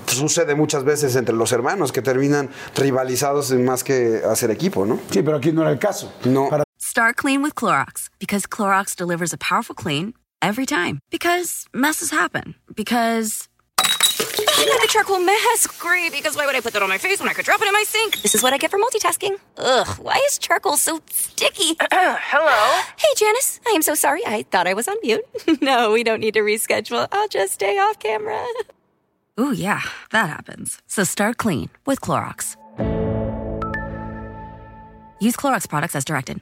sucede muchas veces entre los hermanos que terminan rivalizados en más que hacer equipo, ¿no? Sí, pero aquí no era el caso. No. Para Start clean with Clorox because Clorox delivers a powerful clean every time. Because messes happen. Because. I got the charcoal mask. Great, because why would I put that on my face when I could drop it in my sink? This is what I get for multitasking. Ugh, why is charcoal so sticky? Hello? Hey, Janice. I am so sorry. I thought I was on mute. no, we don't need to reschedule. I'll just stay off camera. Ooh, yeah, that happens. So start clean with Clorox. Use Clorox products as directed.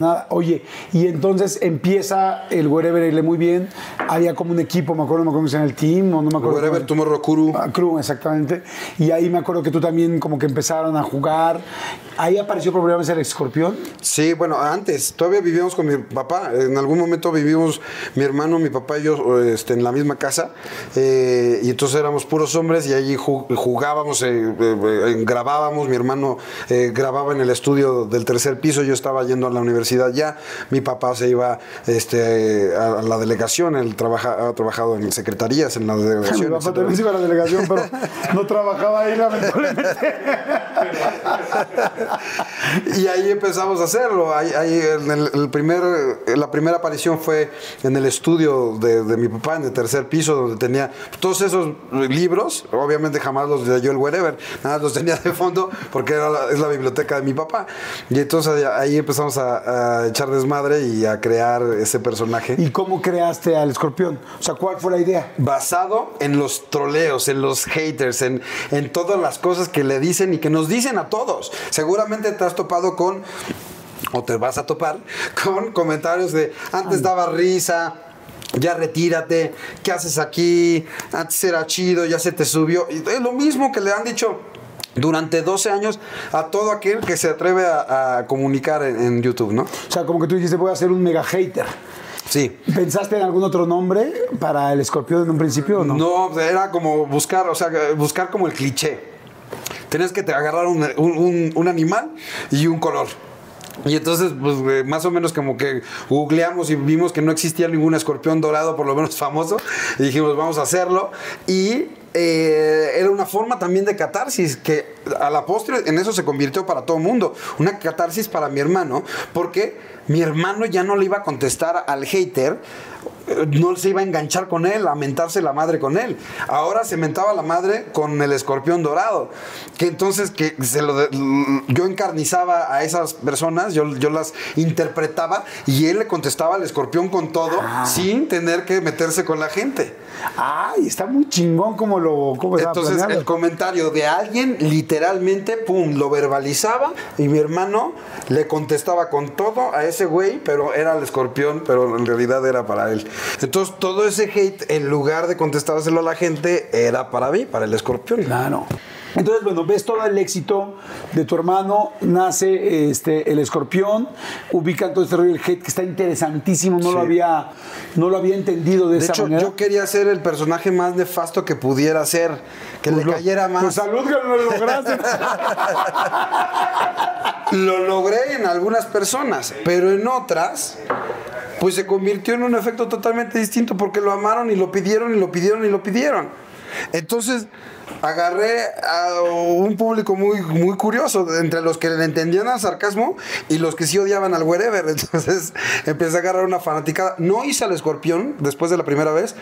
Nada. Oye, y entonces empieza el Wherever a irle muy bien. Había como un equipo, me acuerdo, no me acuerdo si era el team o no me acuerdo. Wherever Tomorrow Crew. Ah, Crew, exactamente. Y ahí me acuerdo que tú también como que empezaron a jugar. Ahí apareció por primera vez el escorpión. Sí, bueno, antes, todavía vivíamos con mi papá. En algún momento vivimos mi hermano, mi papá y yo este, en la misma casa. eh, y entonces éramos puros hombres y allí ju- jugábamos, eh, eh, grabábamos. Mi hermano grababa en el estudio del tercer piso. Yo estaba yendo a la universidad ya. Mi papá se iba este, a, la delegación. Él trabaja, ha trabajado en secretarías, en la Mi delegación. papá etcétera. también se iba a la delegación, pero no trabajaba ahí, lamentablemente. Y ahí empezamos a hacerlo. Ahí, ahí en el, el primer, la primera aparición fue en el estudio de, de mi papá, en el tercer piso, donde tenía todos esos libros. Obviamente jamás los leyó el wherever, nada los tenía de fondo porque era la- es la biblioteca de mi papá. Y entonces ahí empezamos a, a echar desmadre y a crear ese personaje. ¿Y cómo creaste al escorpión? O sea, ¿cuál fue la idea? basado en los troleos, en los haters, en, en todas las cosas que le dicen y que nos dicen a todos. Seguramente te has topado con, o te vas a topar, con comentarios de antes daba risa. Ya retírate, ¿qué haces aquí? Antes era chido, ya se te subió. Y es lo mismo que le han dicho durante 12 años a todo aquel que se atreve a, a comunicar en, en YouTube, ¿no? O sea, como que tú dijiste, voy a ser un mega hater. Sí. ¿Pensaste en algún otro nombre para el escorpión en un principio o no? No, era como buscar, o sea, buscar como el cliché. Tenías que te agarrar un, un- animal y un color. Y entonces, pues más o menos como que googleamos y vimos que no existía ningún escorpión dorado, por lo menos famoso, y dijimos, vamos a hacerlo. Y eh, era una forma también de catarsis, que a la postre en eso se convirtió para todo el mundo. Una catarsis para mi hermano, porque mi hermano ya no le iba a contestar al hater eh, no se iba a enganchar con él, a mentarse la madre con él. Ahora se mentaba la madre con el escorpión dorado. Que entonces que se lo de- yo encarnizaba a esas personas, yo, yo las interpretaba y él le contestaba al escorpión con todo sin tener que meterse con la gente. Ay, está muy chingón como lo cómo Entonces planeado. el comentario de alguien literalmente, pum, lo verbalizaba y mi hermano le contestaba con todo a ese güey, pero era el escorpión, pero en realidad era para él. Entonces todo ese hate, en lugar de contestárselo a la gente, era para mí, para el escorpión. Claro. Entonces, bueno, ves todo el éxito de tu hermano, nace este, el escorpión, ubican todo este rollo del hate que está interesantísimo, no, lo, había, no lo había entendido de, De esa hecho, manera. yo quería ser el personaje más nefasto que pudiera ser, que le cayera más. Pues salud que lo lograste. Lo logré en algunas personas, pero en otras, pues se convirtió en un efecto totalmente distinto porque lo amaron y lo pidieron y lo pidieron y lo pidieron. Entonces, agarré a un público muy, muy curioso, entre los que le entendían al sarcasmo y los que sí odiaban al wherever. Entonces, empecé a agarrar una fanaticada. No hice al escorpión después de la primera vez,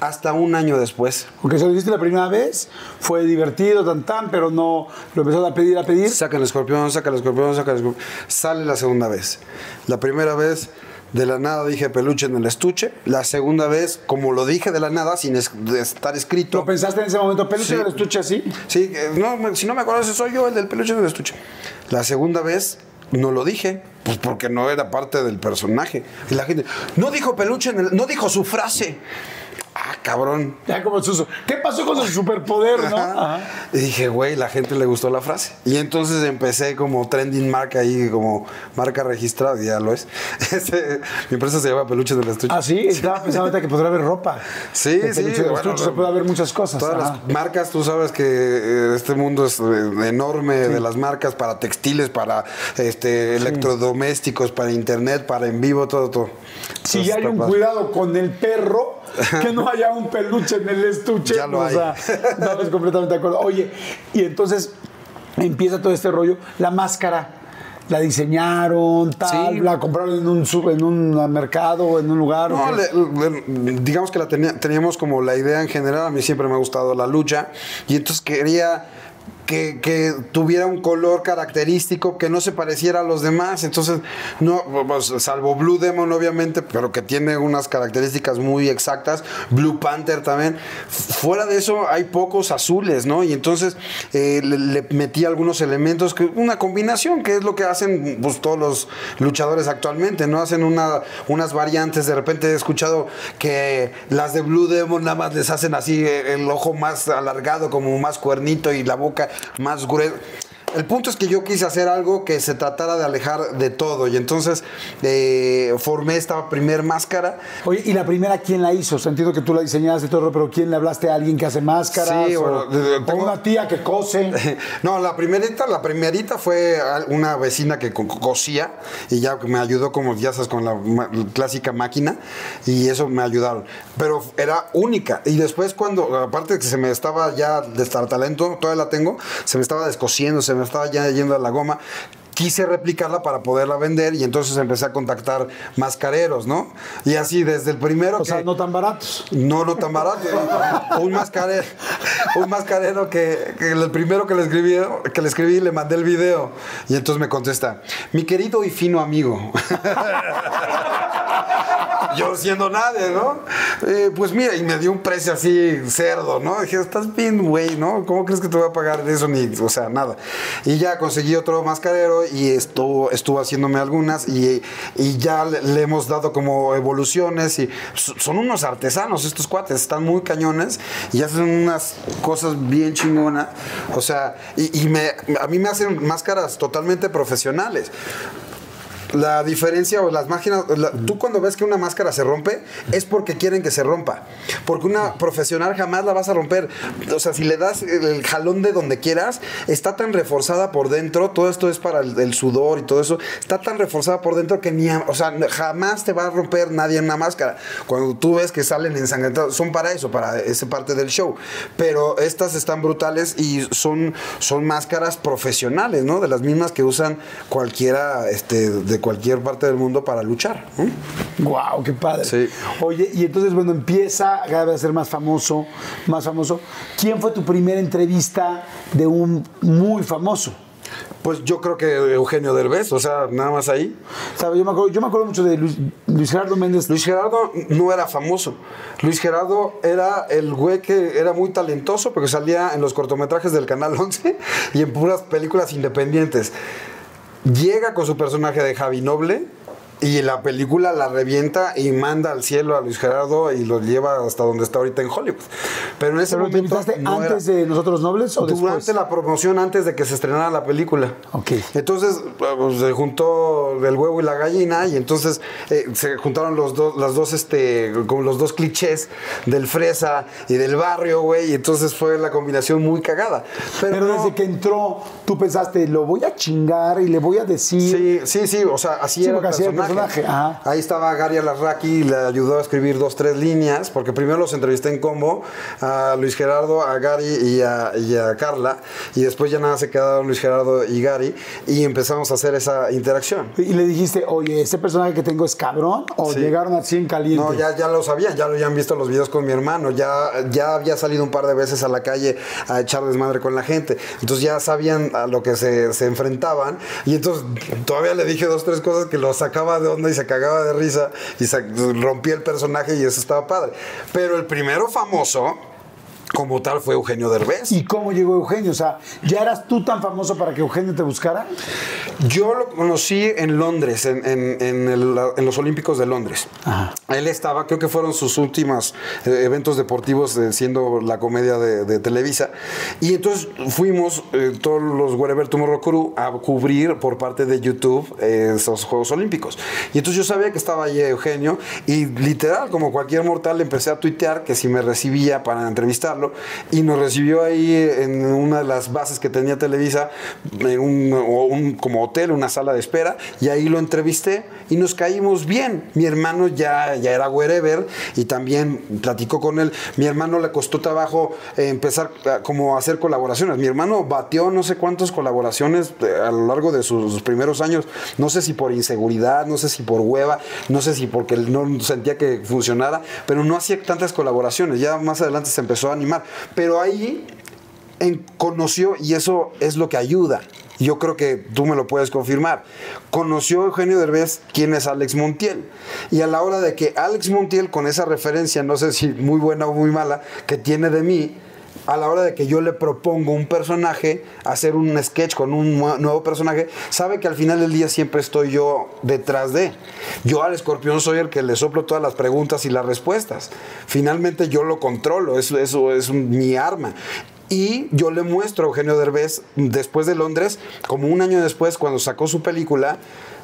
hasta un año después. Porque se lo hiciste la primera vez, fue divertido, tan tan, pero no lo empezó a pedir, a pedir. Saca el escorpión, saca el escorpión, saca el escorpión. Sale la segunda vez. La primera vez, de la nada dije peluche en el estuche. La segunda vez, como lo dije de la nada, sin es- estar escrito. ¿Lo pensaste en ese momento? ¿Peluche Sí. del estuche así? Sí, eh, no, me- si no me acuerdo, ese soy yo, el del peluche en el estuche. La segunda vez, no lo dije. Pues porque no era parte del personaje. Y la gente, no dijo peluche en el. No dijo su frase. Ah, cabrón. Ya como Suso. ¿Qué pasó con su superpoder, no? Ajá. Y dije, güey, la gente le gustó la frase. Y entonces empecé como trending marca ahí, como marca registrada, y ya lo es. Este, mi empresa se llama Peluches del Estuche. Ah, sí, estaba pensando ahorita que podría haber ropa. Sí, De sí. peluche del bueno, estuche, se puede haber muchas cosas. Todas Ajá. las marcas, tú sabes que eh, este mundo es eh, enorme de las marcas para textiles, para este electrodomésticos, para internet, para en vivo, todo, todo. Si ya hay un padre. cuidado con el perro, que no haya un peluche en el estuche. Ya lo o hay. sea, estamos completamente de acuerdo. Oye, y entonces empieza todo este rollo. La máscara, ¿la diseñaron, tal? Sí. ¿La compraron en un, en un mercado, en un lugar? o No, le- le- digamos que la tenía- teníamos como la idea en general, a mí siempre me ha gustado la lucha, y entonces quería que, que tuviera un color característico que no se pareciera a los demás, entonces, no, pues, salvo Blue Demon obviamente, pero que tiene unas características muy exactas, Blue Panther también, fuera de eso hay pocos azules, ¿no? Y entonces eh, le, metí algunos elementos, que, una combinación, que es lo que hacen pues, todos los luchadores actualmente, ¿no? Hacen una, unas variantes, de repente he escuchado que las de Blue Demon nada más les hacen así eh, el ojo más alargado, como más cuernito y la boca más gruesa. El punto es que yo quise hacer algo que se tratara de alejar de todo y entonces eh, formé esta primer máscara Oye, ¿y la primera quién la hizo? O sea, entiendo que tú la diseñaste y todo, pero ¿quién le hablaste a alguien que hace máscaras? Sí, o, o tengo- una tía que cose. No, la primerita, la primerita fue una vecina que co- cosía y ya me ayudó como ya sabes con la clásica máquina y eso me ayudaron. Pero era única y después cuando aparte de que se me estaba ya de estar talento, todavía la tengo, se me estaba descosiendo, se me estaba ya yendo a la goma. Quise replicarla para poderla vender y entonces empecé a contactar mascareros, ¿no? Y así desde el primero O que sea, no tan baratos. no, no tan barato. un mascarero, un mascarero que, que el primero que le escribí, que le escribí le mandé el video y entonces me contesta, mi querido y fino amigo. Yo siendo nadie, ¿no? Eh, pues mira, y me dio un precio así cerdo, ¿no? Dije, estás bien, güey, ¿no? ¿Cómo crees que te voy a pagar eso? Ni, o sea, nada. Y ya conseguí otro mascarero y estuvo, estuvo haciéndome algunas y, y ya le, le hemos dado como evoluciones y so- son unos artesanos estos cuates, están muy cañones y hacen unas cosas bien chingonas. O sea, y, y me, a mí me hacen máscaras totalmente profesionales. La diferencia o las máquinas, la- tú cuando ves que una máscara se rompe es porque quieren que se rompa. Porque una profesional jamás la vas a romper. O sea, si le das el, jalón de donde quieras, está tan reforzada por dentro, todo esto es para el, el sudor y todo eso, está tan reforzada por dentro que ni, o sea, jamás te va a romper nadie en una máscara. Cuando tú ves que salen ensangrentados, son para eso, para esa parte del show. Pero estas están brutales y son, son máscaras profesionales, ¿no? De las mismas que usan cualquiera, este, de cualquier parte del mundo para luchar. ¿no? Wow, qué padre. Sí. Oye, y entonces, bueno, empieza cada vez a ser más famoso, más famoso. ¿Quién fue tu primera entrevista de un muy famoso? Pues yo creo que Eugenio Derbez, o sea, nada más ahí. ¿Sabes? Yo, me acuerdo, yo me acuerdo mucho de Luis, Luis Gerardo Méndez. Luis Gerardo no era famoso. Luis Gerardo era el güey que era muy talentoso porque salía en los cortometrajes del Canal 11 y en puras películas independientes. Llega con su personaje de Javi Noble y la película la revienta y manda al cielo a Luis Gerardo y lo lleva hasta donde está ahorita en Hollywood. Pero en ese ¿Pero lo momento no era- antes de Nosotros Nobles o durante después? la promoción, antes de que se estrenara la película. Ok. Entonces pues, se juntó el huevo y la gallina y entonces eh, se juntaron los dos, las dos, este, como los dos clichés del fresa y del barrio, güey, y entonces fue la combinación muy cagada. Pero, Pero no- desde que entró, tú pensaste, lo voy a chingar y le voy a decir. Sí, sí, sí, o sea, así Sí, era era el personaje. Personaje, ajá. Ahí estaba Gary Alarraqui, le ayudó a escribir dos, tres líneas, porque primero los entrevisté en combo, a Luis Gerardo, a Gary y a, y a Carla, y después ya nada se quedaron Luis Gerardo y Gary, y empezamos a hacer esa interacción. Y le dijiste, oye, ¿ese personaje que tengo es cabrón? ¿O Sí. llegaron así en caliente? No, ya, ya lo sabían, ya lo habían visto los videos con mi hermano, ya, ya había salido un par de veces a la calle a echar desmadre con la gente. Entonces ya sabían a lo que se, se enfrentaban. Y entonces todavía le dije dos, tres cosas que lo sacaba de onda y se cagaba de risa y se, rompía el personaje y eso estaba padre. Pero el primero famoso, como tal, fue Eugenio Derbez. ¿Y cómo llegó Eugenio? O sea, ¿ya eras tú tan famoso para que Eugenio te buscara? Yo lo conocí en Londres, en, en- en el- en los Olímpicos de Londres. Él estaba, creo que fueron sus últimos eh, eventos deportivos eh, siendo la comedia de, de Televisa. Y entonces fuimos eh, todos los Wherever Tomorrow Crew a cubrir por parte de YouTube eh, esos Juegos Olímpicos. Y entonces yo sabía que estaba ahí Eugenio y literal, como cualquier mortal, empecé a tuitear que si me recibía para entrevistarlo y nos recibió ahí en una de las bases que tenía Televisa, en un, o un- como hotel, una sala de espera, y ahí lo entrevisté y nos caímos bien. Mi hermano ya, ya era wherever y también platicó con él. Mi hermano le costó trabajo eh, empezar a- como hacer colaboraciones. Mi hermano batió no sé cuántas colaboraciones eh, a lo largo de sus, primeros años, no sé si por inseguridad, no sé si por hueva, no sé si porque no sentía que funcionara, pero no hacía tantas colaboraciones. Ya más adelante se empezó a animar. Pero ahí en- conoció, y eso es lo que ayuda. Yo creo que tú me lo puedes confirmar. Conoció Eugenio Derbez quién es Alex Montiel. Y a la hora de que Alex Montiel, con esa referencia, no sé si muy buena o muy mala, que tiene de mí, a la hora de que yo le propongo un personaje, hacer un sketch con un nue- nuevo personaje, sabe que al final del día siempre estoy yo detrás de. Yo al escorpión soy el que le soplo todas las preguntas y las respuestas. Finalmente yo lo controlo, eso, es mi arma. Y yo le muestro a Eugenio Derbez después de Londres, como un año después, cuando sacó su película,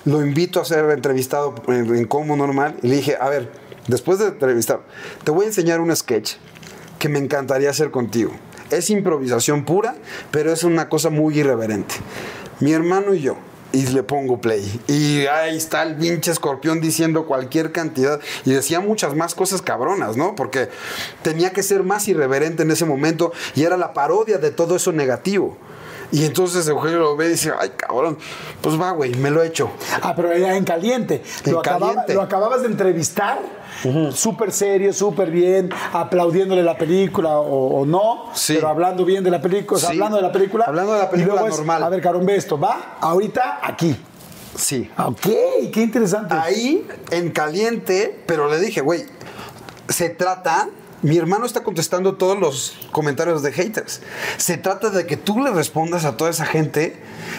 lo invito a ser entrevistado en, en Como Normal y le dije, a ver, después de entrevistar, te voy a enseñar un sketch que me encantaría hacer contigo. Es improvisación pura, pero es una cosa muy irreverente. Mi hermano y yo, y le pongo play. Y ahí está el pinche escorpión diciendo cualquier cantidad. Y decía muchas más cosas cabronas, ¿no? Porque tenía que ser más irreverente en ese momento y era la parodia de todo eso negativo. Y entonces Eugenio lo ve y dice, ay cabrón, pues va, güey, me lo he hecho. Ah, pero era en caliente. En lo, acababa- caliente. lo acababas de entrevistar, súper serio, súper bien, aplaudiéndole la película o, o no, Sí. pero hablando bien de la película, o sea, Sí. hablando de la película. Hablando de la y película luego es, normal. A ver, Carón, ve esto, va ahorita aquí. Sí. Ok, qué interesante. Ahí, en caliente, pero le dije, güey, se trata. Mi hermano está contestando todos los comentarios de haters. Se trata de que tú le respondas a toda esa gente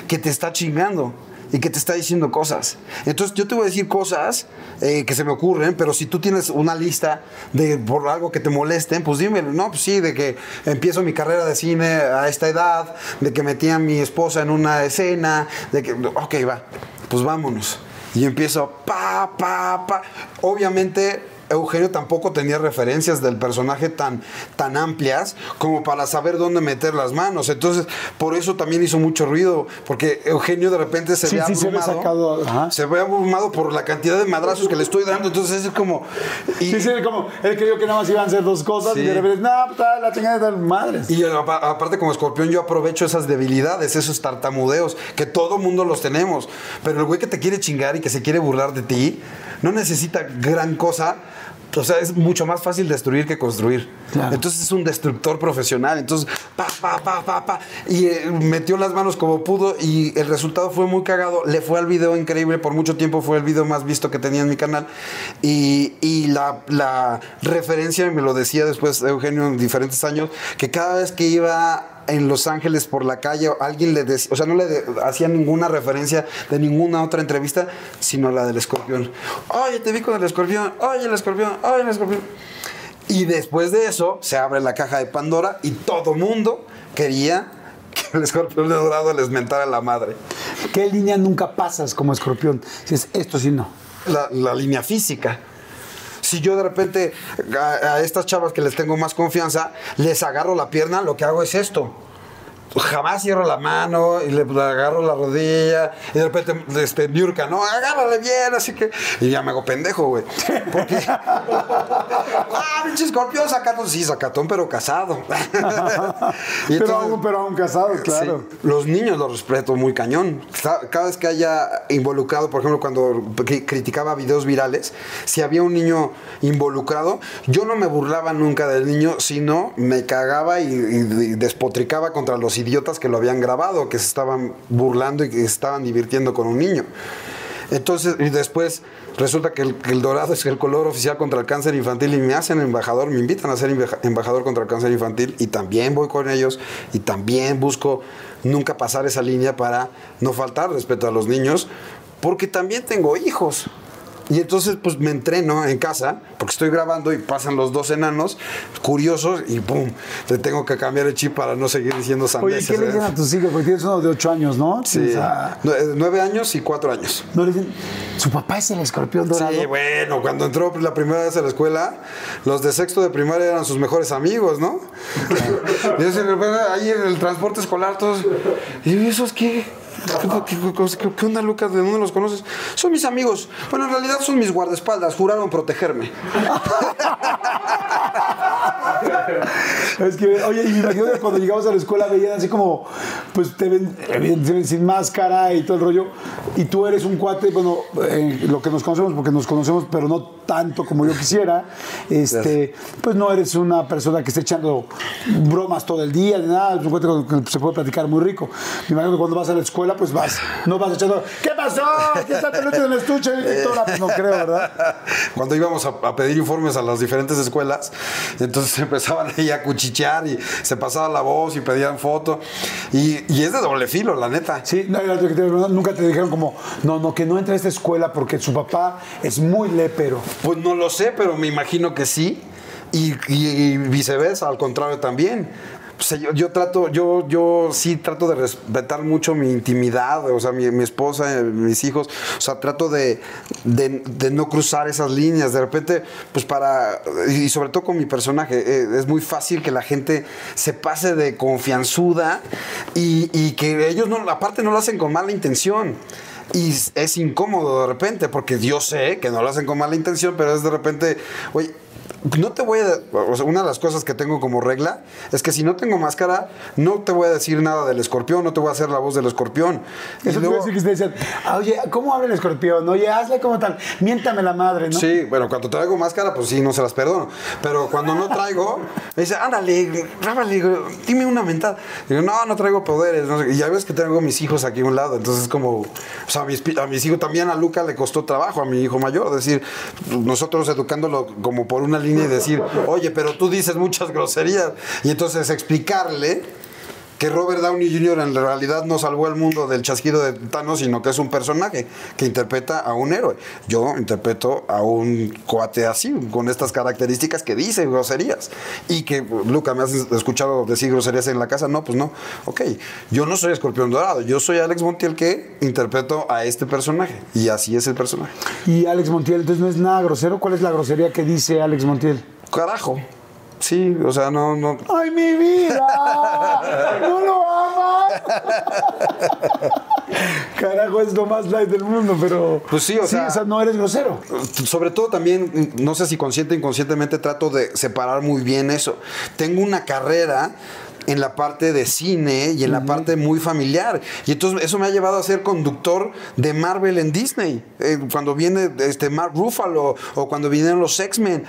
que te está chingando y que te está diciendo cosas. Entonces yo te voy a decir cosas eh, que se me ocurren, pero si tú tienes una lista de por algo que te molesten, pues dime, no, pues sí, de que empiezo mi carrera de cine a esta edad, de que metí a mi esposa en una escena, de que, ok, va, pues vámonos. Y empiezo pa, pa, pa. Obviamente Eugenio tampoco tenía referencias del personaje tan, tan amplias como para saber dónde meter las manos. Entonces, por eso también hizo mucho ruido, porque Eugenio de repente se Sí, ve sí, se ve abrumado. sacado, ajá. se ve abrumado por la cantidad de madrazos que le estoy dando. Entonces es como. y- Sí, sí, como él creyó que nada más iban a ser dos cosas y Sí. de repente, no, pues la chingada de madres. Y apa- aparte como escorpión yo aprovecho esas debilidades, esos tartamudeos, que todo mundo los tenemos. Pero el güey que te quiere chingar y que se quiere burlar de ti, no necesita gran cosa. O sea, es mucho más fácil destruir que construir. Claro. Entonces es un destructor profesional. Entonces, pa, pa, pa, pa, pa. Y eh, metió las manos como pudo y el resultado fue muy cagado. Le fue al video increíble. Por mucho tiempo fue el video más visto que tenía en mi canal. Y, y la, la referencia, y me lo decía después Eugenio en diferentes años, que cada vez que iba en Los Ángeles por la calle, alguien le decía, o sea, no le de- hacía ninguna referencia de ninguna otra entrevista, sino la del escorpión. Oye, te vi con el escorpión, oye, el escorpión, oye, el escorpión. Y después de eso se abre la caja de Pandora y todo mundo quería que el escorpión de dorado les mentara la madre. ¿Qué línea nunca pasas como escorpión? Si es esto, sí no. La, la línea física. Si yo de repente a, estas chavas que les tengo más confianza, les agarro la pierna, lo que hago es esto. Jamás cierro la mano y le, le agarro la rodilla y de repente este, Niurka, no, agárrale bien, así que. Y ya me hago pendejo, güey. Porque. ¡Ah, pinche escorpión sacatón! Sí, sacatón, pero casado. Y pero, entonces- aún, pero aún casado, claro. Sí. Los niños los respeto muy cañón. Ca- Cada vez que haya involucrado, por ejemplo, cuando cri- criticaba videos virales, si había un niño involucrado, yo no me burlaba nunca del niño, sino me cagaba y, y despotricaba contra los idiotas que lo habían grabado, que se estaban burlando y que se estaban divirtiendo con un niño. Entonces, y después resulta que el, que el dorado es el color oficial contra el cáncer infantil y me hacen embajador, me invitan a ser embaja- embajador contra el cáncer infantil y también voy con ellos y también busco nunca pasar esa línea para no faltar respeto a los niños, porque también tengo hijos. Y entonces pues me entreno en casa, porque estoy grabando y pasan los dos enanos curiosos y pum, le tengo que cambiar el chip para no seguir diciendo Oye, sandeces. ¿qué le ¿eh? dicen a tus hijos? Porque tienes uno de ocho años, ¿no? Sí, O sea, Nue- nueve años y cuatro años. no le dicen, su papá es el escorpión dorado. Sí, bueno, cuando entró la primera vez a la escuela, los de sexto de primaria eran sus mejores amigos, ¿no? y repente ahí en el transporte escolar todos, ¿y esos qué? ¿Qué, qué- qué- onda, Lucas? ¿De dónde los conoces? Son mis amigos. Bueno, en realidad son mis guardaespaldas. Juraron protegerme. Es que, oye, y que cuando llegabas a la escuela veían así como, pues te ven, sin máscara y todo el rollo, y tú eres un cuate, bueno, eh, lo que nos conocemos, porque nos conocemos, pero no tanto como yo quisiera, este, pues no eres una persona que esté echando bromas todo el día, ni nada, es un cuate con que se puede platicar muy rico. Me imagino que cuando vas a la escuela, pues vas, no vas echando, ¿qué pasó? ¿Qué está peluche en el estuche? Pues no creo, ¿verdad? Cuando íbamos a, a pedir informes a las diferentes escuelas, entonces empezaban ahí a cuchichear y se pasaba la voz y pedían foto. Y, y es de doble filo, la neta. Sí, no, nunca te dijeron como, no, no, que no entre a esta escuela porque su papá es muy lépero. Pues no lo sé, pero me imagino que sí. Y- y viceversa, al contrario también. O sea, yo, trato, yo, yo sí trato de respetar mucho mi intimidad, o sea, mi, mi esposa, eh, mis hijos. O sea, trato de, de- no cruzar esas líneas. De repente, pues para. Y sobre todo con mi personaje, eh, es muy fácil que la gente se pase de confianzuda y, y que ellos no, aparte no lo hacen con mala intención. Y es incómodo de repente, porque yo sé que no lo hacen con mala intención, pero es de repente, oye, no te voy a... O sea, una de las cosas que tengo como regla es que si no tengo máscara, no te voy a decir nada del escorpión, no te voy a hacer la voz del escorpión. Y Eso te iba a luego- decir que te decían, "Ah, oye, ¿cómo habla el escorpión? Oye, hazle como tal, miéntame la madre, ¿no? Sí, bueno, cuando traigo máscara, pues sí, no se las perdono. Pero cuando no traigo, me dice, ándale, rábale, dime una mentada. Digo, no, no traigo poderes. no sé. Y ya ves que tengo mis hijos aquí a un lado. Entonces, como, o sea, a mis, a mis hijos también, a Luca le costó trabajo, a mi hijo mayor. Decir, nosotros educándolo como por una línea y decir, oye, pero tú dices muchas groserías. Y entonces explicarle que Robert Downey Jr. en realidad no salvó el mundo del chasquido de Thanos, sino que es un personaje que interpreta a un héroe. Yo interpreto a un cuate así, con estas características que dice groserías. Y que, Luca, ¿me has escuchado decir groserías en la casa? No, pues no. Ok, yo no soy Escorpión Dorado, yo soy Alex Montiel que interpreto a este personaje. Y así es el personaje. Y Alex Montiel, entonces no es nada grosero. ¿Cuál es la grosería que dice Alex Montiel? Carajo. Sí, o sea, no, no. ¡Ay, mi vida! ¡No lo amas! Carajo, es lo más light del mundo, pero. Pues sí, o sea- no eres grosero. Sobre todo también, no sé si consciente o inconscientemente trato de separar muy bien eso. Tengo una carrera en la parte de cine y en la parte muy familiar. Y entonces eso me ha llevado a ser conductor de Marvel en Disney. Eh, cuando viene este Mark Ruffalo o cuando vienen los X-Men.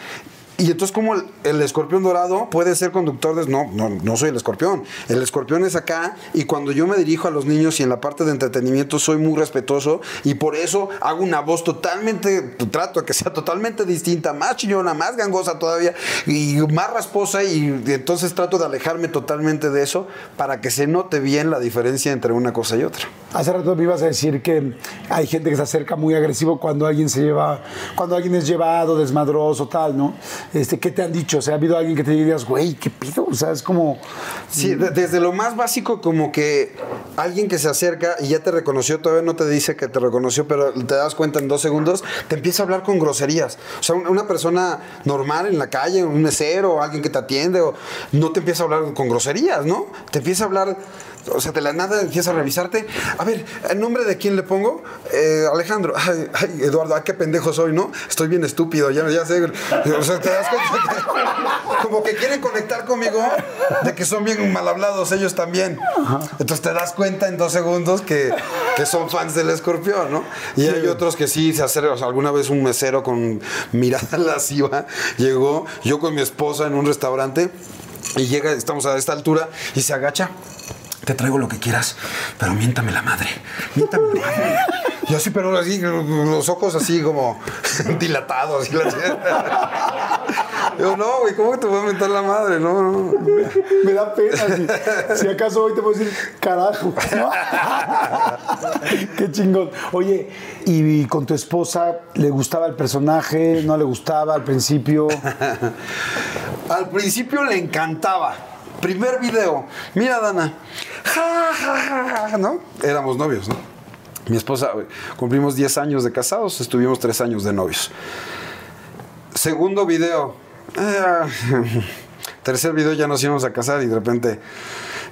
Y entonces, como el, escorpión dorado puede ser conductor de. No, no, no soy el escorpión. El escorpión es acá. Y cuando yo me dirijo a los niños y en la parte de entretenimiento soy muy respetuoso. Y por eso hago una voz totalmente. Trato de que sea totalmente distinta, más chillona, más gangosa todavía. Y más rasposa. Y, entonces trato de alejarme totalmente de eso para que se note bien la diferencia entre una cosa y otra. Hace rato me ibas a decir que hay gente que se acerca muy agresivo cuando alguien se lleva, cuando alguien es llevado, desmadroso, tal, ¿no? Este, ¿Qué te han dicho? O sea, ¿ha habido alguien que te digas, güey, qué pido? O sea, es como. Sí, de- desde lo más básico como que alguien que se acerca y ya te reconoció, todavía no te dice que te reconoció, pero te das cuenta en dos segundos, te empieza a hablar con groserías. O sea, un- una persona normal en la calle, un mesero, alguien que te atiende, o, no te empieza a hablar con groserías, ¿no? Te empieza a hablar... O sea, de la nada empieza a revisarte. A ver, ¿el nombre de quién le pongo? Eh, Alejandro. Ay, ay, Eduardo, ay, qué pendejo soy, ¿no? Estoy bien estúpido, ya, ya sé. O sea, te das cuenta que- como que quieren conectar conmigo de que son bien mal hablados ellos también. Entonces te das cuenta en dos segundos que, que son fans del escorpión, ¿no? Y hay otros que sí se acercan. O sea, alguna vez un mesero con mirada lasciva llegó, yo con mi esposa en un restaurante, y llega, estamos a esta altura, y se agacha. Te traigo lo que quieras, pero miéntame la madre. Miéntame la madre. Y así, pero así, los ojos así como dilatados. Y la... Yo, no, güey, ¿cómo que te voy a mentar la madre? No, no. Me da pena. Si, si acaso hoy te puedo decir, carajo. ¿no? Qué chingón. Oye, ¿y con tu esposa le gustaba el personaje? ¿No le gustaba al principio? Al principio le encantaba. Primer video. Mira, Dana. Ja, ja, ja, ¿no? Éramos novios, ¿no? Mi esposa, cumplimos 10 años de casados, estuvimos 3 años de novios. Segundo video. eh, tercer video ya nos íbamos a casar y de repente,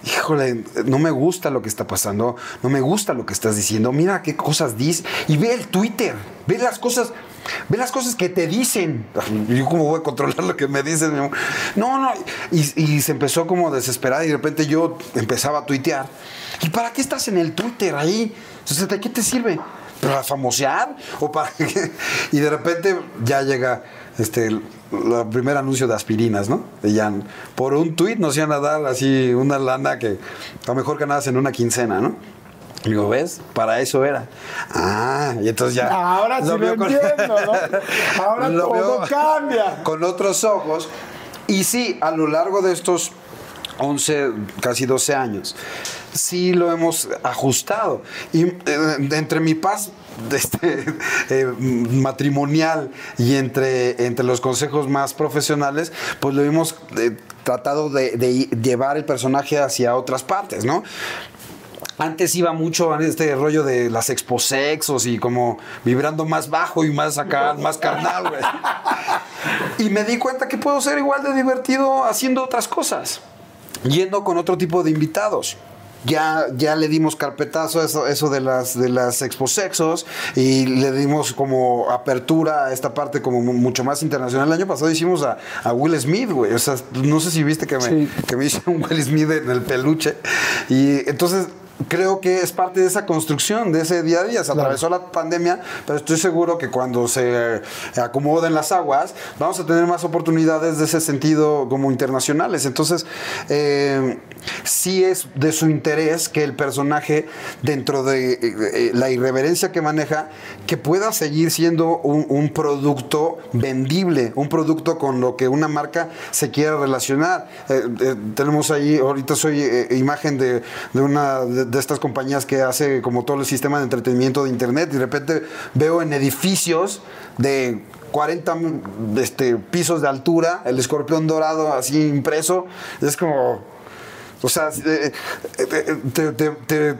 híjole, no me gusta lo que está pasando, no me gusta lo que estás diciendo, mira qué cosas dices. Y ve el Twitter, ve las cosas, ve las cosas que te dicen. Yo cómo voy a controlar lo que me dicen. No, no. Y, se empezó como desesperada y de repente yo empezaba a tuitear. ¿Y para qué estás en el Twitter ahí? Sea, ¿de qué te sirve? ¿Para famosear? ¿O para? Y de repente ya llega este, el primer anuncio de aspirinas, ¿no? De. Por un tuit nos iban a dar así una lana que a lo mejor ganabas en una quincena, ¿no? Y digo, ¿ves? Para eso era. Ah, y entonces ya. Ahora sí lo veo con- entiendo, ¿no? Ahora Lo todo cambia. Con otros ojos. Y sí, a lo largo de estos 11, casi 12 años, sí lo hemos ajustado. Y eh, entre mi paz este, eh, matrimonial y entre, entre los consejos más profesionales, pues lo hemos eh, tratado de, de llevar el personaje hacia otras partes, ¿no? Antes iba mucho en este rollo de las exposexos y como vibrando más bajo y más acá, más carnal, güey. Y me di cuenta que puedo ser igual de divertido haciendo otras cosas, yendo con otro tipo de invitados. Ya, ya le dimos carpetazo a eso, eso de las de las exposexos y le dimos como apertura a esta parte como mu- mucho más internacional. El año pasado hicimos a, a Will Smith, güey. O sea, no sé si viste que me, Sí. que me hice un Will Smith en el peluche. Y entonces creo que es parte de esa construcción, de ese día a día. Se atravesó la pandemia, pero estoy seguro que cuando se eh, acomoden las aguas, vamos a tener más oportunidades de ese sentido como internacionales. Entonces, eh, sí es de su interés que el personaje, dentro de eh, la irreverencia que maneja, que pueda seguir siendo un, producto vendible, un producto con lo que una marca se quiera relacionar. Eh, eh, tenemos ahí, ahorita soy eh, imagen de, una de, de estas compañías que hace como todo el sistema de entretenimiento de internet y de repente veo en edificios de 40 este, pisos de altura, el escorpión dorado así impreso, es como... O sea, eh, eh,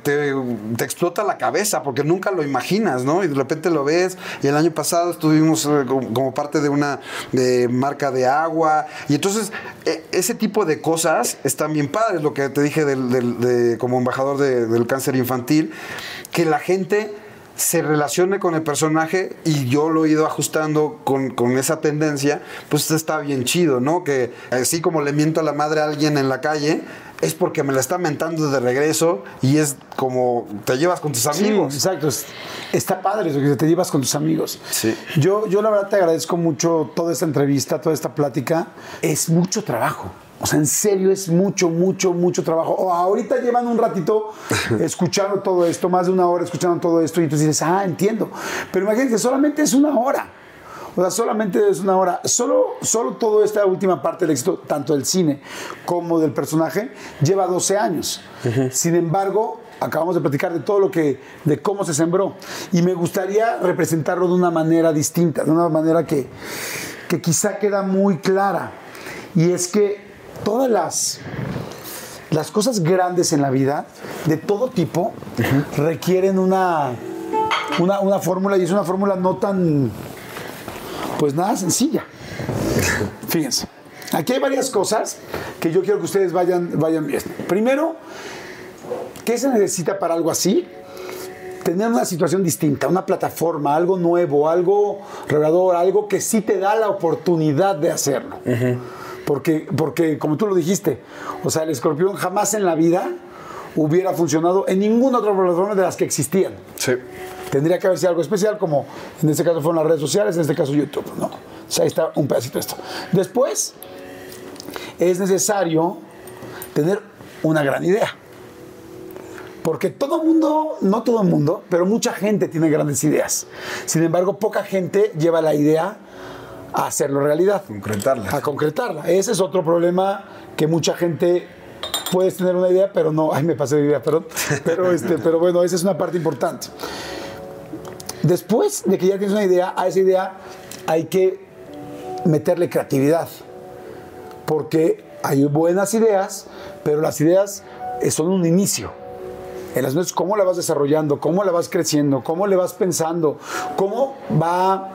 te, explota la cabeza porque nunca lo imaginas, ¿no? Y de repente lo ves. Y el año pasado estuvimos eh, como parte de una de marca de agua. Y entonces, eh, ese tipo de cosas están bien padres. Lo que te dije del- del- de- como embajador de- del cáncer infantil, que la gente se relacione con el personaje y yo lo he ido ajustando con, con esa tendencia, pues está bien chido, ¿no? Que así como le miento a la madre a alguien en la calle, es porque me la está mentando de regreso y es como te llevas con tus Sí, amigos. exacto. Es- Está padre eso que te llevas con tus amigos. Sí. Yo, yo la verdad te agradezco mucho toda esta entrevista, toda esta plática. Es mucho trabajo. O sea, en serio es mucho, mucho, mucho trabajo. O ahorita llevan un ratito escuchando todo esto, más de una hora escuchando todo esto, y entonces dices, ah, entiendo. Pero imagínate, solamente es una hora. O sea, solamente es una hora. Solo, solo toda esta última parte del éxito, tanto del cine como del personaje, lleva 12 años. Sin embargo, acabamos de platicar de todo lo que, de cómo se sembró. Y me gustaría representarlo de una manera distinta, de una manera que, que quizá queda muy clara. Y es que todas las, las cosas grandes en la vida, de todo tipo, requieren una, una, una fórmula y es una fórmula no tan, pues nada sencilla. Fíjense, aquí hay varias cosas que yo quiero que ustedes vayan, vayan viendo. Primero, ¿qué se necesita para algo así? Tener una situación distinta, una plataforma, algo nuevo, algo revelador, algo que sí te da la oportunidad de hacerlo. Porque, porque, como tú lo dijiste, o sea, el escorpión jamás en la vida hubiera funcionado en ninguna otra plataforma de las que existían. Sí. Tendría que haber sido algo especial, como en este caso fueron las redes sociales, en este caso YouTube, ¿no? O sea, ahí está un pedacito de esto. Después, es necesario tener una gran idea. Porque todo mundo, no todo el mundo, pero mucha gente tiene grandes ideas. Sin embargo, poca gente lleva la idea a hacerlo realidad. Concretarla. A concretarla. Ese es otro problema que mucha gente puedes tener una idea, pero no, ay, me pasé de idea, perdón. Pero, este, pero bueno, esa es una parte importante. Después de que ya tienes una idea, a esa idea hay que meterle creatividad. Porque hay buenas ideas, pero las ideas eh, son un inicio. El asunto es cómo la vas desarrollando, cómo la vas creciendo, cómo le vas pensando, cómo va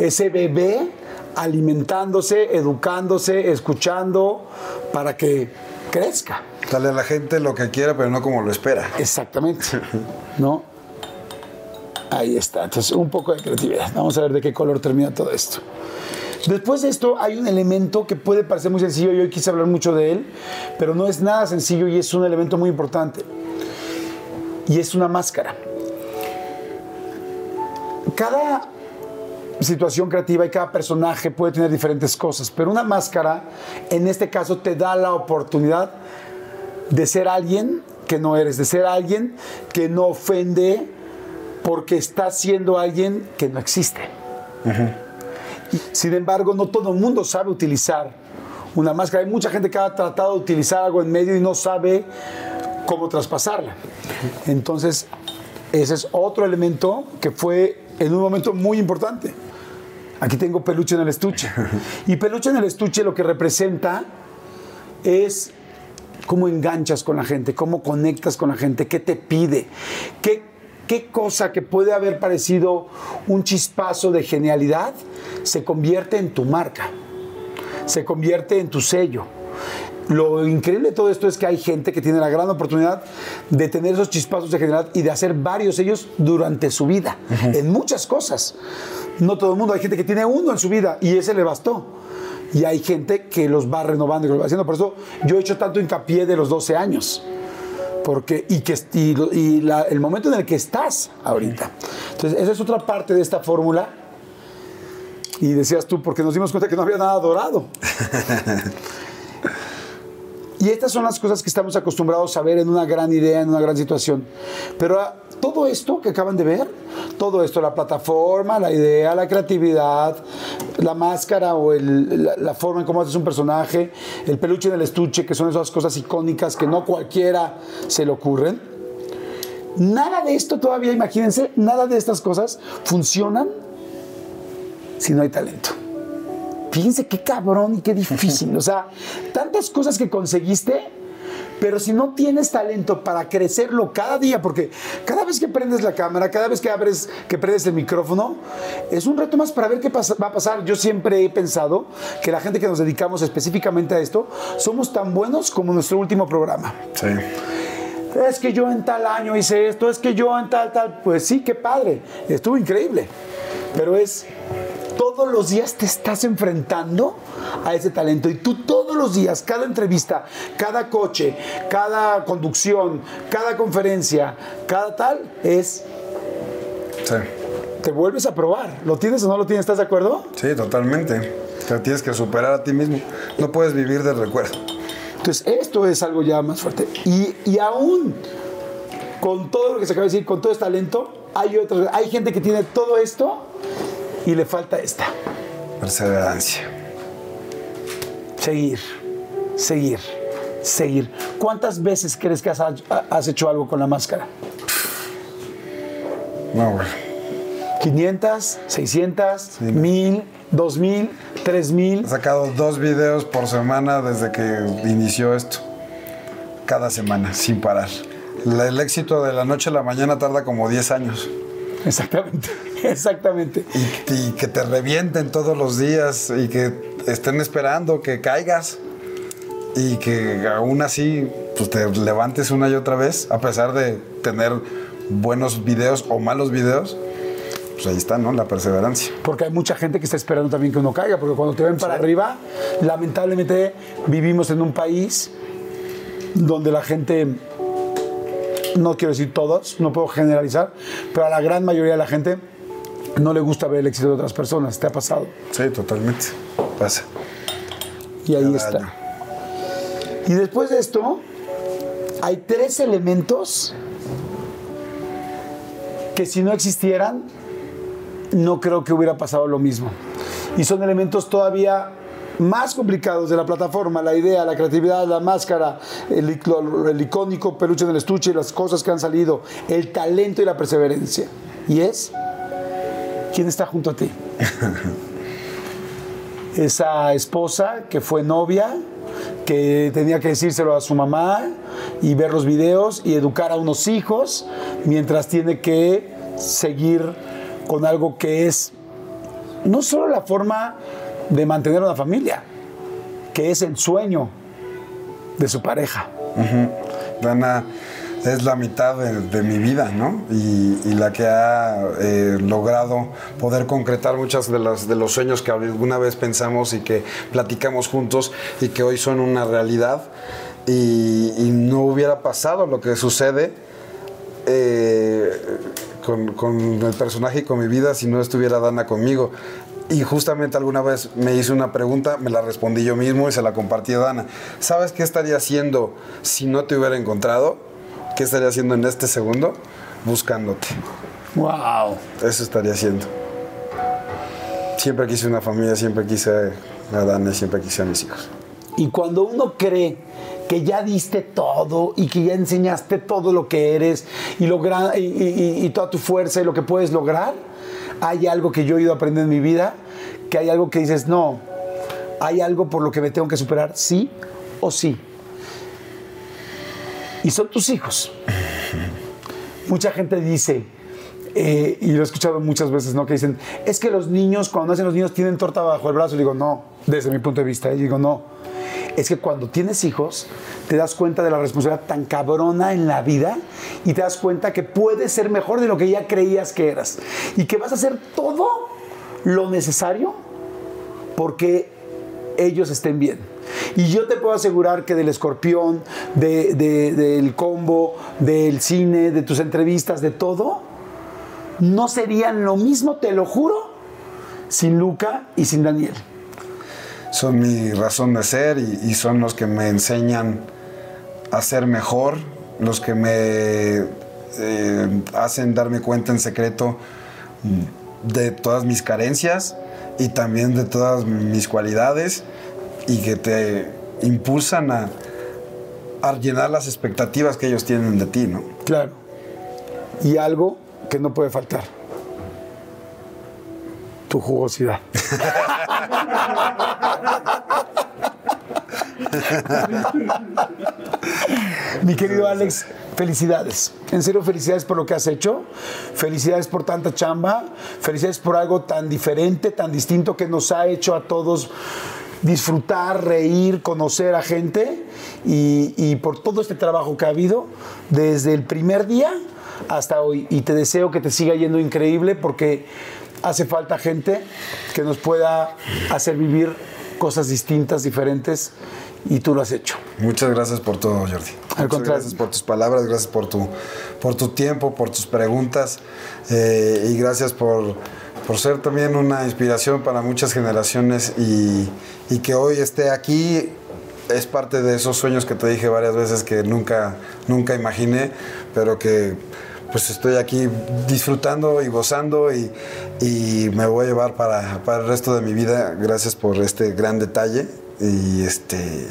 ese bebé alimentándose, educándose, escuchando, para que crezca. Dale a la gente lo que quiera, pero no como lo espera. Exactamente. ¿No? Ahí está. Entonces, un poco de creatividad. Vamos a ver de qué color termina todo esto. Después de esto hay un elemento que puede parecer muy sencillo y hoy quise hablar mucho de él, pero no es nada sencillo y es un elemento muy importante. Y es una máscara. Cada situación creativa y cada personaje puede tener diferentes cosas, pero una máscara en este caso te da la oportunidad de ser alguien que no eres, de ser alguien que no ofende porque estás siendo alguien que no existe. Sin embargo, no todo el mundo sabe utilizar una máscara. Hay mucha gente que ha tratado de utilizar algo en medio y no sabe cómo traspasarla. Entonces, ese es otro elemento que fue en un momento muy importante. Aquí tengo peluche en el estuche. Y peluche en el estuche lo que representa es cómo enganchas con la gente, cómo conectas con la gente, qué te pide, qué, qué cosa que puede haber parecido un chispazo de genialidad se convierte en tu marca, se convierte en tu sello. Lo increíble de todo esto es que hay gente que tiene la gran oportunidad de tener esos chispazos de genialidad y de hacer varios ellos durante su vida, en muchas cosas. No todo el mundo, hay gente que tiene uno en su vida y ese le bastó. Y hay gente que los va renovando y los va haciendo. Por eso yo he hecho tanto hincapié de los 12 años. Porque, y que, y, el momento en el que estás ahorita. Entonces, esa es otra parte de esta fórmula. Y decías tú, porque nos dimos cuenta que no había nada dorado. Y estas son las cosas que estamos acostumbrados a ver en una gran idea, en una gran situación. Pero ah, todo esto que acaban de ver, todo esto, la plataforma, la idea, la creatividad, la máscara o la, la forma en cómo haces un personaje, el peluche en el estuche, que son esas cosas icónicas que no cualquiera se le ocurren. Nada de esto todavía, imagínense, nada de estas cosas funcionan si no hay talento. Fíjense qué cabrón y qué difícil. O sea, tantas cosas que conseguiste, pero si no tienes talento para crecerlo cada día, porque cada vez que prendes la cámara, cada vez que abres, que prendes el micrófono, es un reto más para ver qué pasa- va a pasar. Yo siempre he pensado que la gente que nos dedicamos específicamente a esto, somos tan buenos como nuestro último programa. Sí. Es que yo en tal año hice esto, es que yo en tal, tal. Pues sí, qué padre. Estuvo increíble. Pero es, todos los días te estás enfrentando a ese talento. Y tú todos los días, cada entrevista, cada coche, cada conducción, cada conferencia, cada tal, es, Sí. te vuelves a probar. ¿Lo tienes o no lo tienes? ¿Estás de acuerdo? Sí, totalmente. Te tienes que superar a ti mismo. No puedes vivir del recuerdo. Entonces, esto es algo ya más fuerte. Y, y aún con todo lo que se acaba de decir, con todo este talento, hay, otra, hay gente que tiene todo esto y le falta esta. Perseverancia. Seguir, seguir, seguir. ¿Cuántas veces crees que has, has hecho algo con la máscara? No, güey. 500, 600, 1000, 2000, 3000. He sacado dos videos por semana desde que inició esto. Cada semana, sin parar. El éxito de la noche a la mañana tarda como 10 años. Exactamente, exactamente. Y, y que te revienten todos los días y que estén esperando que caigas. Y que aún así pues, te levantes una y otra vez, a pesar de tener buenos videos o malos videos. Pues ahí está, ¿no? La perseverancia. Porque hay mucha gente que está esperando también que uno caiga, porque cuando te ven para arriba, lamentablemente vivimos en un país donde la gente, no quiero decir todos, no puedo generalizar, pero a la gran mayoría de la gente no le gusta ver el éxito de otras personas. ¿Te ha pasado? Sí, totalmente. Pasa. Y ahí Cada está. año. Y después de esto, hay tres elementos que si no existieran, no creo que hubiera pasado lo mismo. Y son elementos todavía más complicados de la plataforma, la idea, la creatividad, la máscara, el, el icónico peluche en el estuche, las cosas que han salido, el talento y la perseverancia. Y es, ¿quién está junto a ti? Esa esposa que fue novia, que tenía que decírselo a su mamá y ver los videos y educar a unos hijos, mientras tiene que seguir con algo que es no solo la forma de mantener una familia, que es el sueño de su pareja. Dana es la mitad de, mi vida, ¿no? Y, la que ha eh, logrado poder concretar muchas de, las, de los sueños que alguna vez pensamos y que platicamos juntos y que hoy son una realidad. Y, no hubiera pasado lo que sucede eh, con, con el personaje y con mi vida si no estuviera Dana conmigo. Y justamente alguna vez me hizo una pregunta, me la respondí yo mismo y se la compartí a Dana. ¿Sabes qué estaría haciendo si no te hubiera encontrado? ¿Qué estaría haciendo en este segundo? Buscándote. ¡Wow! Eso estaría haciendo. Siempre quise una familia, siempre quise a Dana y siempre quise a mis hijos. Y cuando uno cree que ya diste todo y que ya enseñaste todo lo que eres y, logra- y, y- y toda tu fuerza y lo que puedes lograr, hay algo que yo he ido a aprender en mi vida, que hay algo que dices, no, hay algo por lo que me tengo que superar, sí o sí. Y son tus hijos. Mucha gente dice, eh, y lo he escuchado muchas veces, ¿no? Que dicen, es que los niños, cuando nacen los niños, tienen torta bajo el brazo. Y digo, no, desde mi punto de vista. Y digo, no. Es que cuando tienes hijos, te das cuenta de la responsabilidad tan cabrona en la vida y te das cuenta que puedes ser mejor de lo que ya creías que eras. Y que vas a hacer todo lo necesario porque ellos estén bien. Y yo te puedo asegurar que del escorpión, de- de- del combo, del cine, de tus entrevistas, de todo, no serían lo mismo, te lo juro, sin Luca y sin Daniel. Son mi razón de ser y, son los que me enseñan a ser mejor, los que me eh, hacen darme cuenta en secreto de todas mis carencias y también de todas mis cualidades y que te impulsan a, llenar las expectativas que ellos tienen de ti, ¿no? Claro. Y algo que no puede faltar. Tu jugosidad. Mi querido Alex, felicidades. En serio, felicidades por lo que has hecho. Felicidades por tanta chamba. Felicidades por algo tan diferente, tan distinto que nos ha hecho a todos disfrutar, reír, conocer a gente y, y por todo este trabajo que ha habido desde el primer día hasta hoy. Y te deseo que te siga yendo increíble porque hace falta gente que nos pueda hacer vivir cosas distintas, diferentes y tú lo has hecho. Muchas gracias por todo, Jordi. Muchas contrario. gracias por tus palabras, gracias por tu, por tu tiempo, por tus preguntas eh, y gracias por, por ser también una inspiración para muchas generaciones y, y que hoy esté aquí es parte de esos sueños que te dije varias veces que nunca, nunca imaginé, pero que pues estoy aquí disfrutando y gozando y, y me voy a llevar para, para el resto de mi vida. Gracias por este gran detalle y este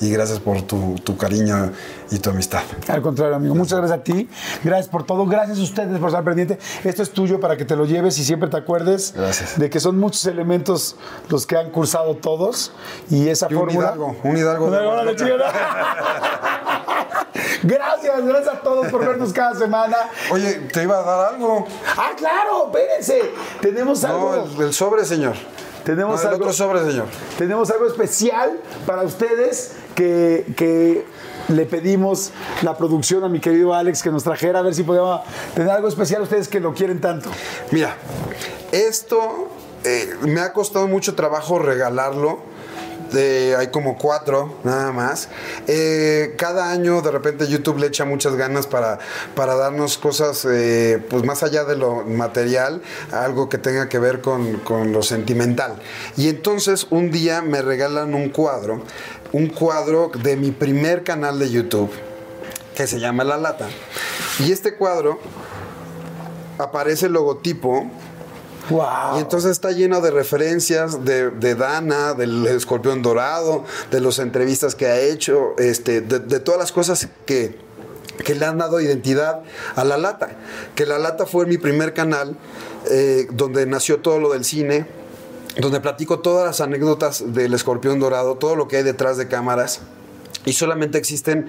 y gracias por tu, tu cariño y tu amistad. Al contrario, amigo. Muchas gracias a ti. Gracias por todo. Gracias a ustedes por estar pendiente. Esto es tuyo para que te lo lleves y siempre te acuerdes Gracias. de que son muchos elementos los que han cursado todos y esa Y un fórmula. hidalgo, un hidalgo de chica. Gracias, gracias a todos por vernos cada semana. Oye, te iba a dar algo. Ah, claro, espérense. Tenemos algo. No, el, el sobre, señor. Tenemos No, algo- otro sobre, señor. Tenemos algo especial para ustedes que, que le pedimos la producción a mi querido Alex que nos trajera a ver si podíamos tener algo especial a ustedes que lo quieren tanto. Mira, esto eh, me ha costado mucho trabajo regalarlo. Hay como cuatro nada más. Eh, cada año de repente YouTube le echa muchas ganas para, para darnos cosas eh, pues más allá de lo material, algo que tenga que ver con, con lo sentimental. Y entonces un día me regalan un cuadro, un cuadro de mi primer canal de YouTube que se llama La Lata. Y este cuadro aparece el logotipo Y entonces está lleno de referencias de, Dana, del escorpión dorado, de las entrevistas que ha hecho, este, de, todas las cosas que, que le han dado identidad a La Lata. Que La Lata fue mi primer canal eh, donde nació todo lo del cine, donde platico todas las anécdotas del escorpión dorado, todo lo que hay detrás de cámaras. Y solamente existen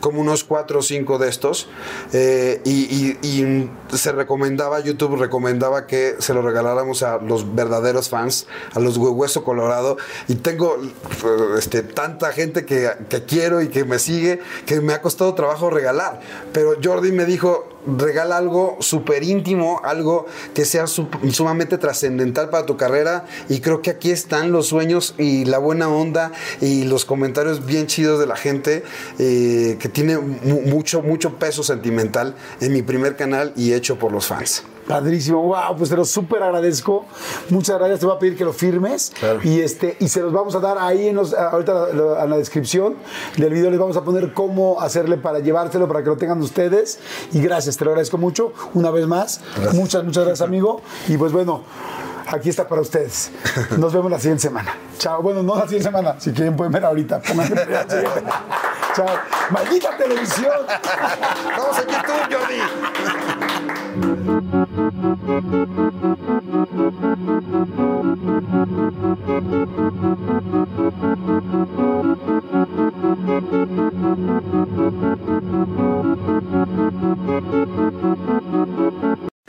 como unos cuatro o cinco de estos. eh, y, se recomendaba, YouTube recomendaba que se lo regaláramos a los verdaderos fans, a los hue- Hueso Colorado. Y tengo eh, este, tanta gente que, que quiero y que me sigue, que me ha costado trabajo regalar. Pero Jordi me dijo, regala algo súper íntimo, algo que sea su- sumamente trascendental para tu carrera. Y creo que aquí están los sueños y la buena onda y los comentarios bien chidos de la gente eh, que tiene mu- mucho, mucho peso sentimental en mi primer canal y hecho por los fans. Padrísimo, wow, pues te lo súper agradezco. Muchas gracias, te voy a pedir que lo firmes. Claro. Y este, y se los vamos a dar ahí en los, ahorita en la descripción del video les vamos a poner cómo hacerle para llevárselo, para que lo tengan ustedes. Y gracias, te lo agradezco mucho. Una vez más. Muchas, muchas gracias, amigo. Y pues bueno, aquí está para ustedes. Nos vemos la siguiente semana. Chao. Bueno, no la siguiente semana. Si quieren pueden ver ahorita. Chao. Maldita televisión. Vamos a YouTube, Jordi.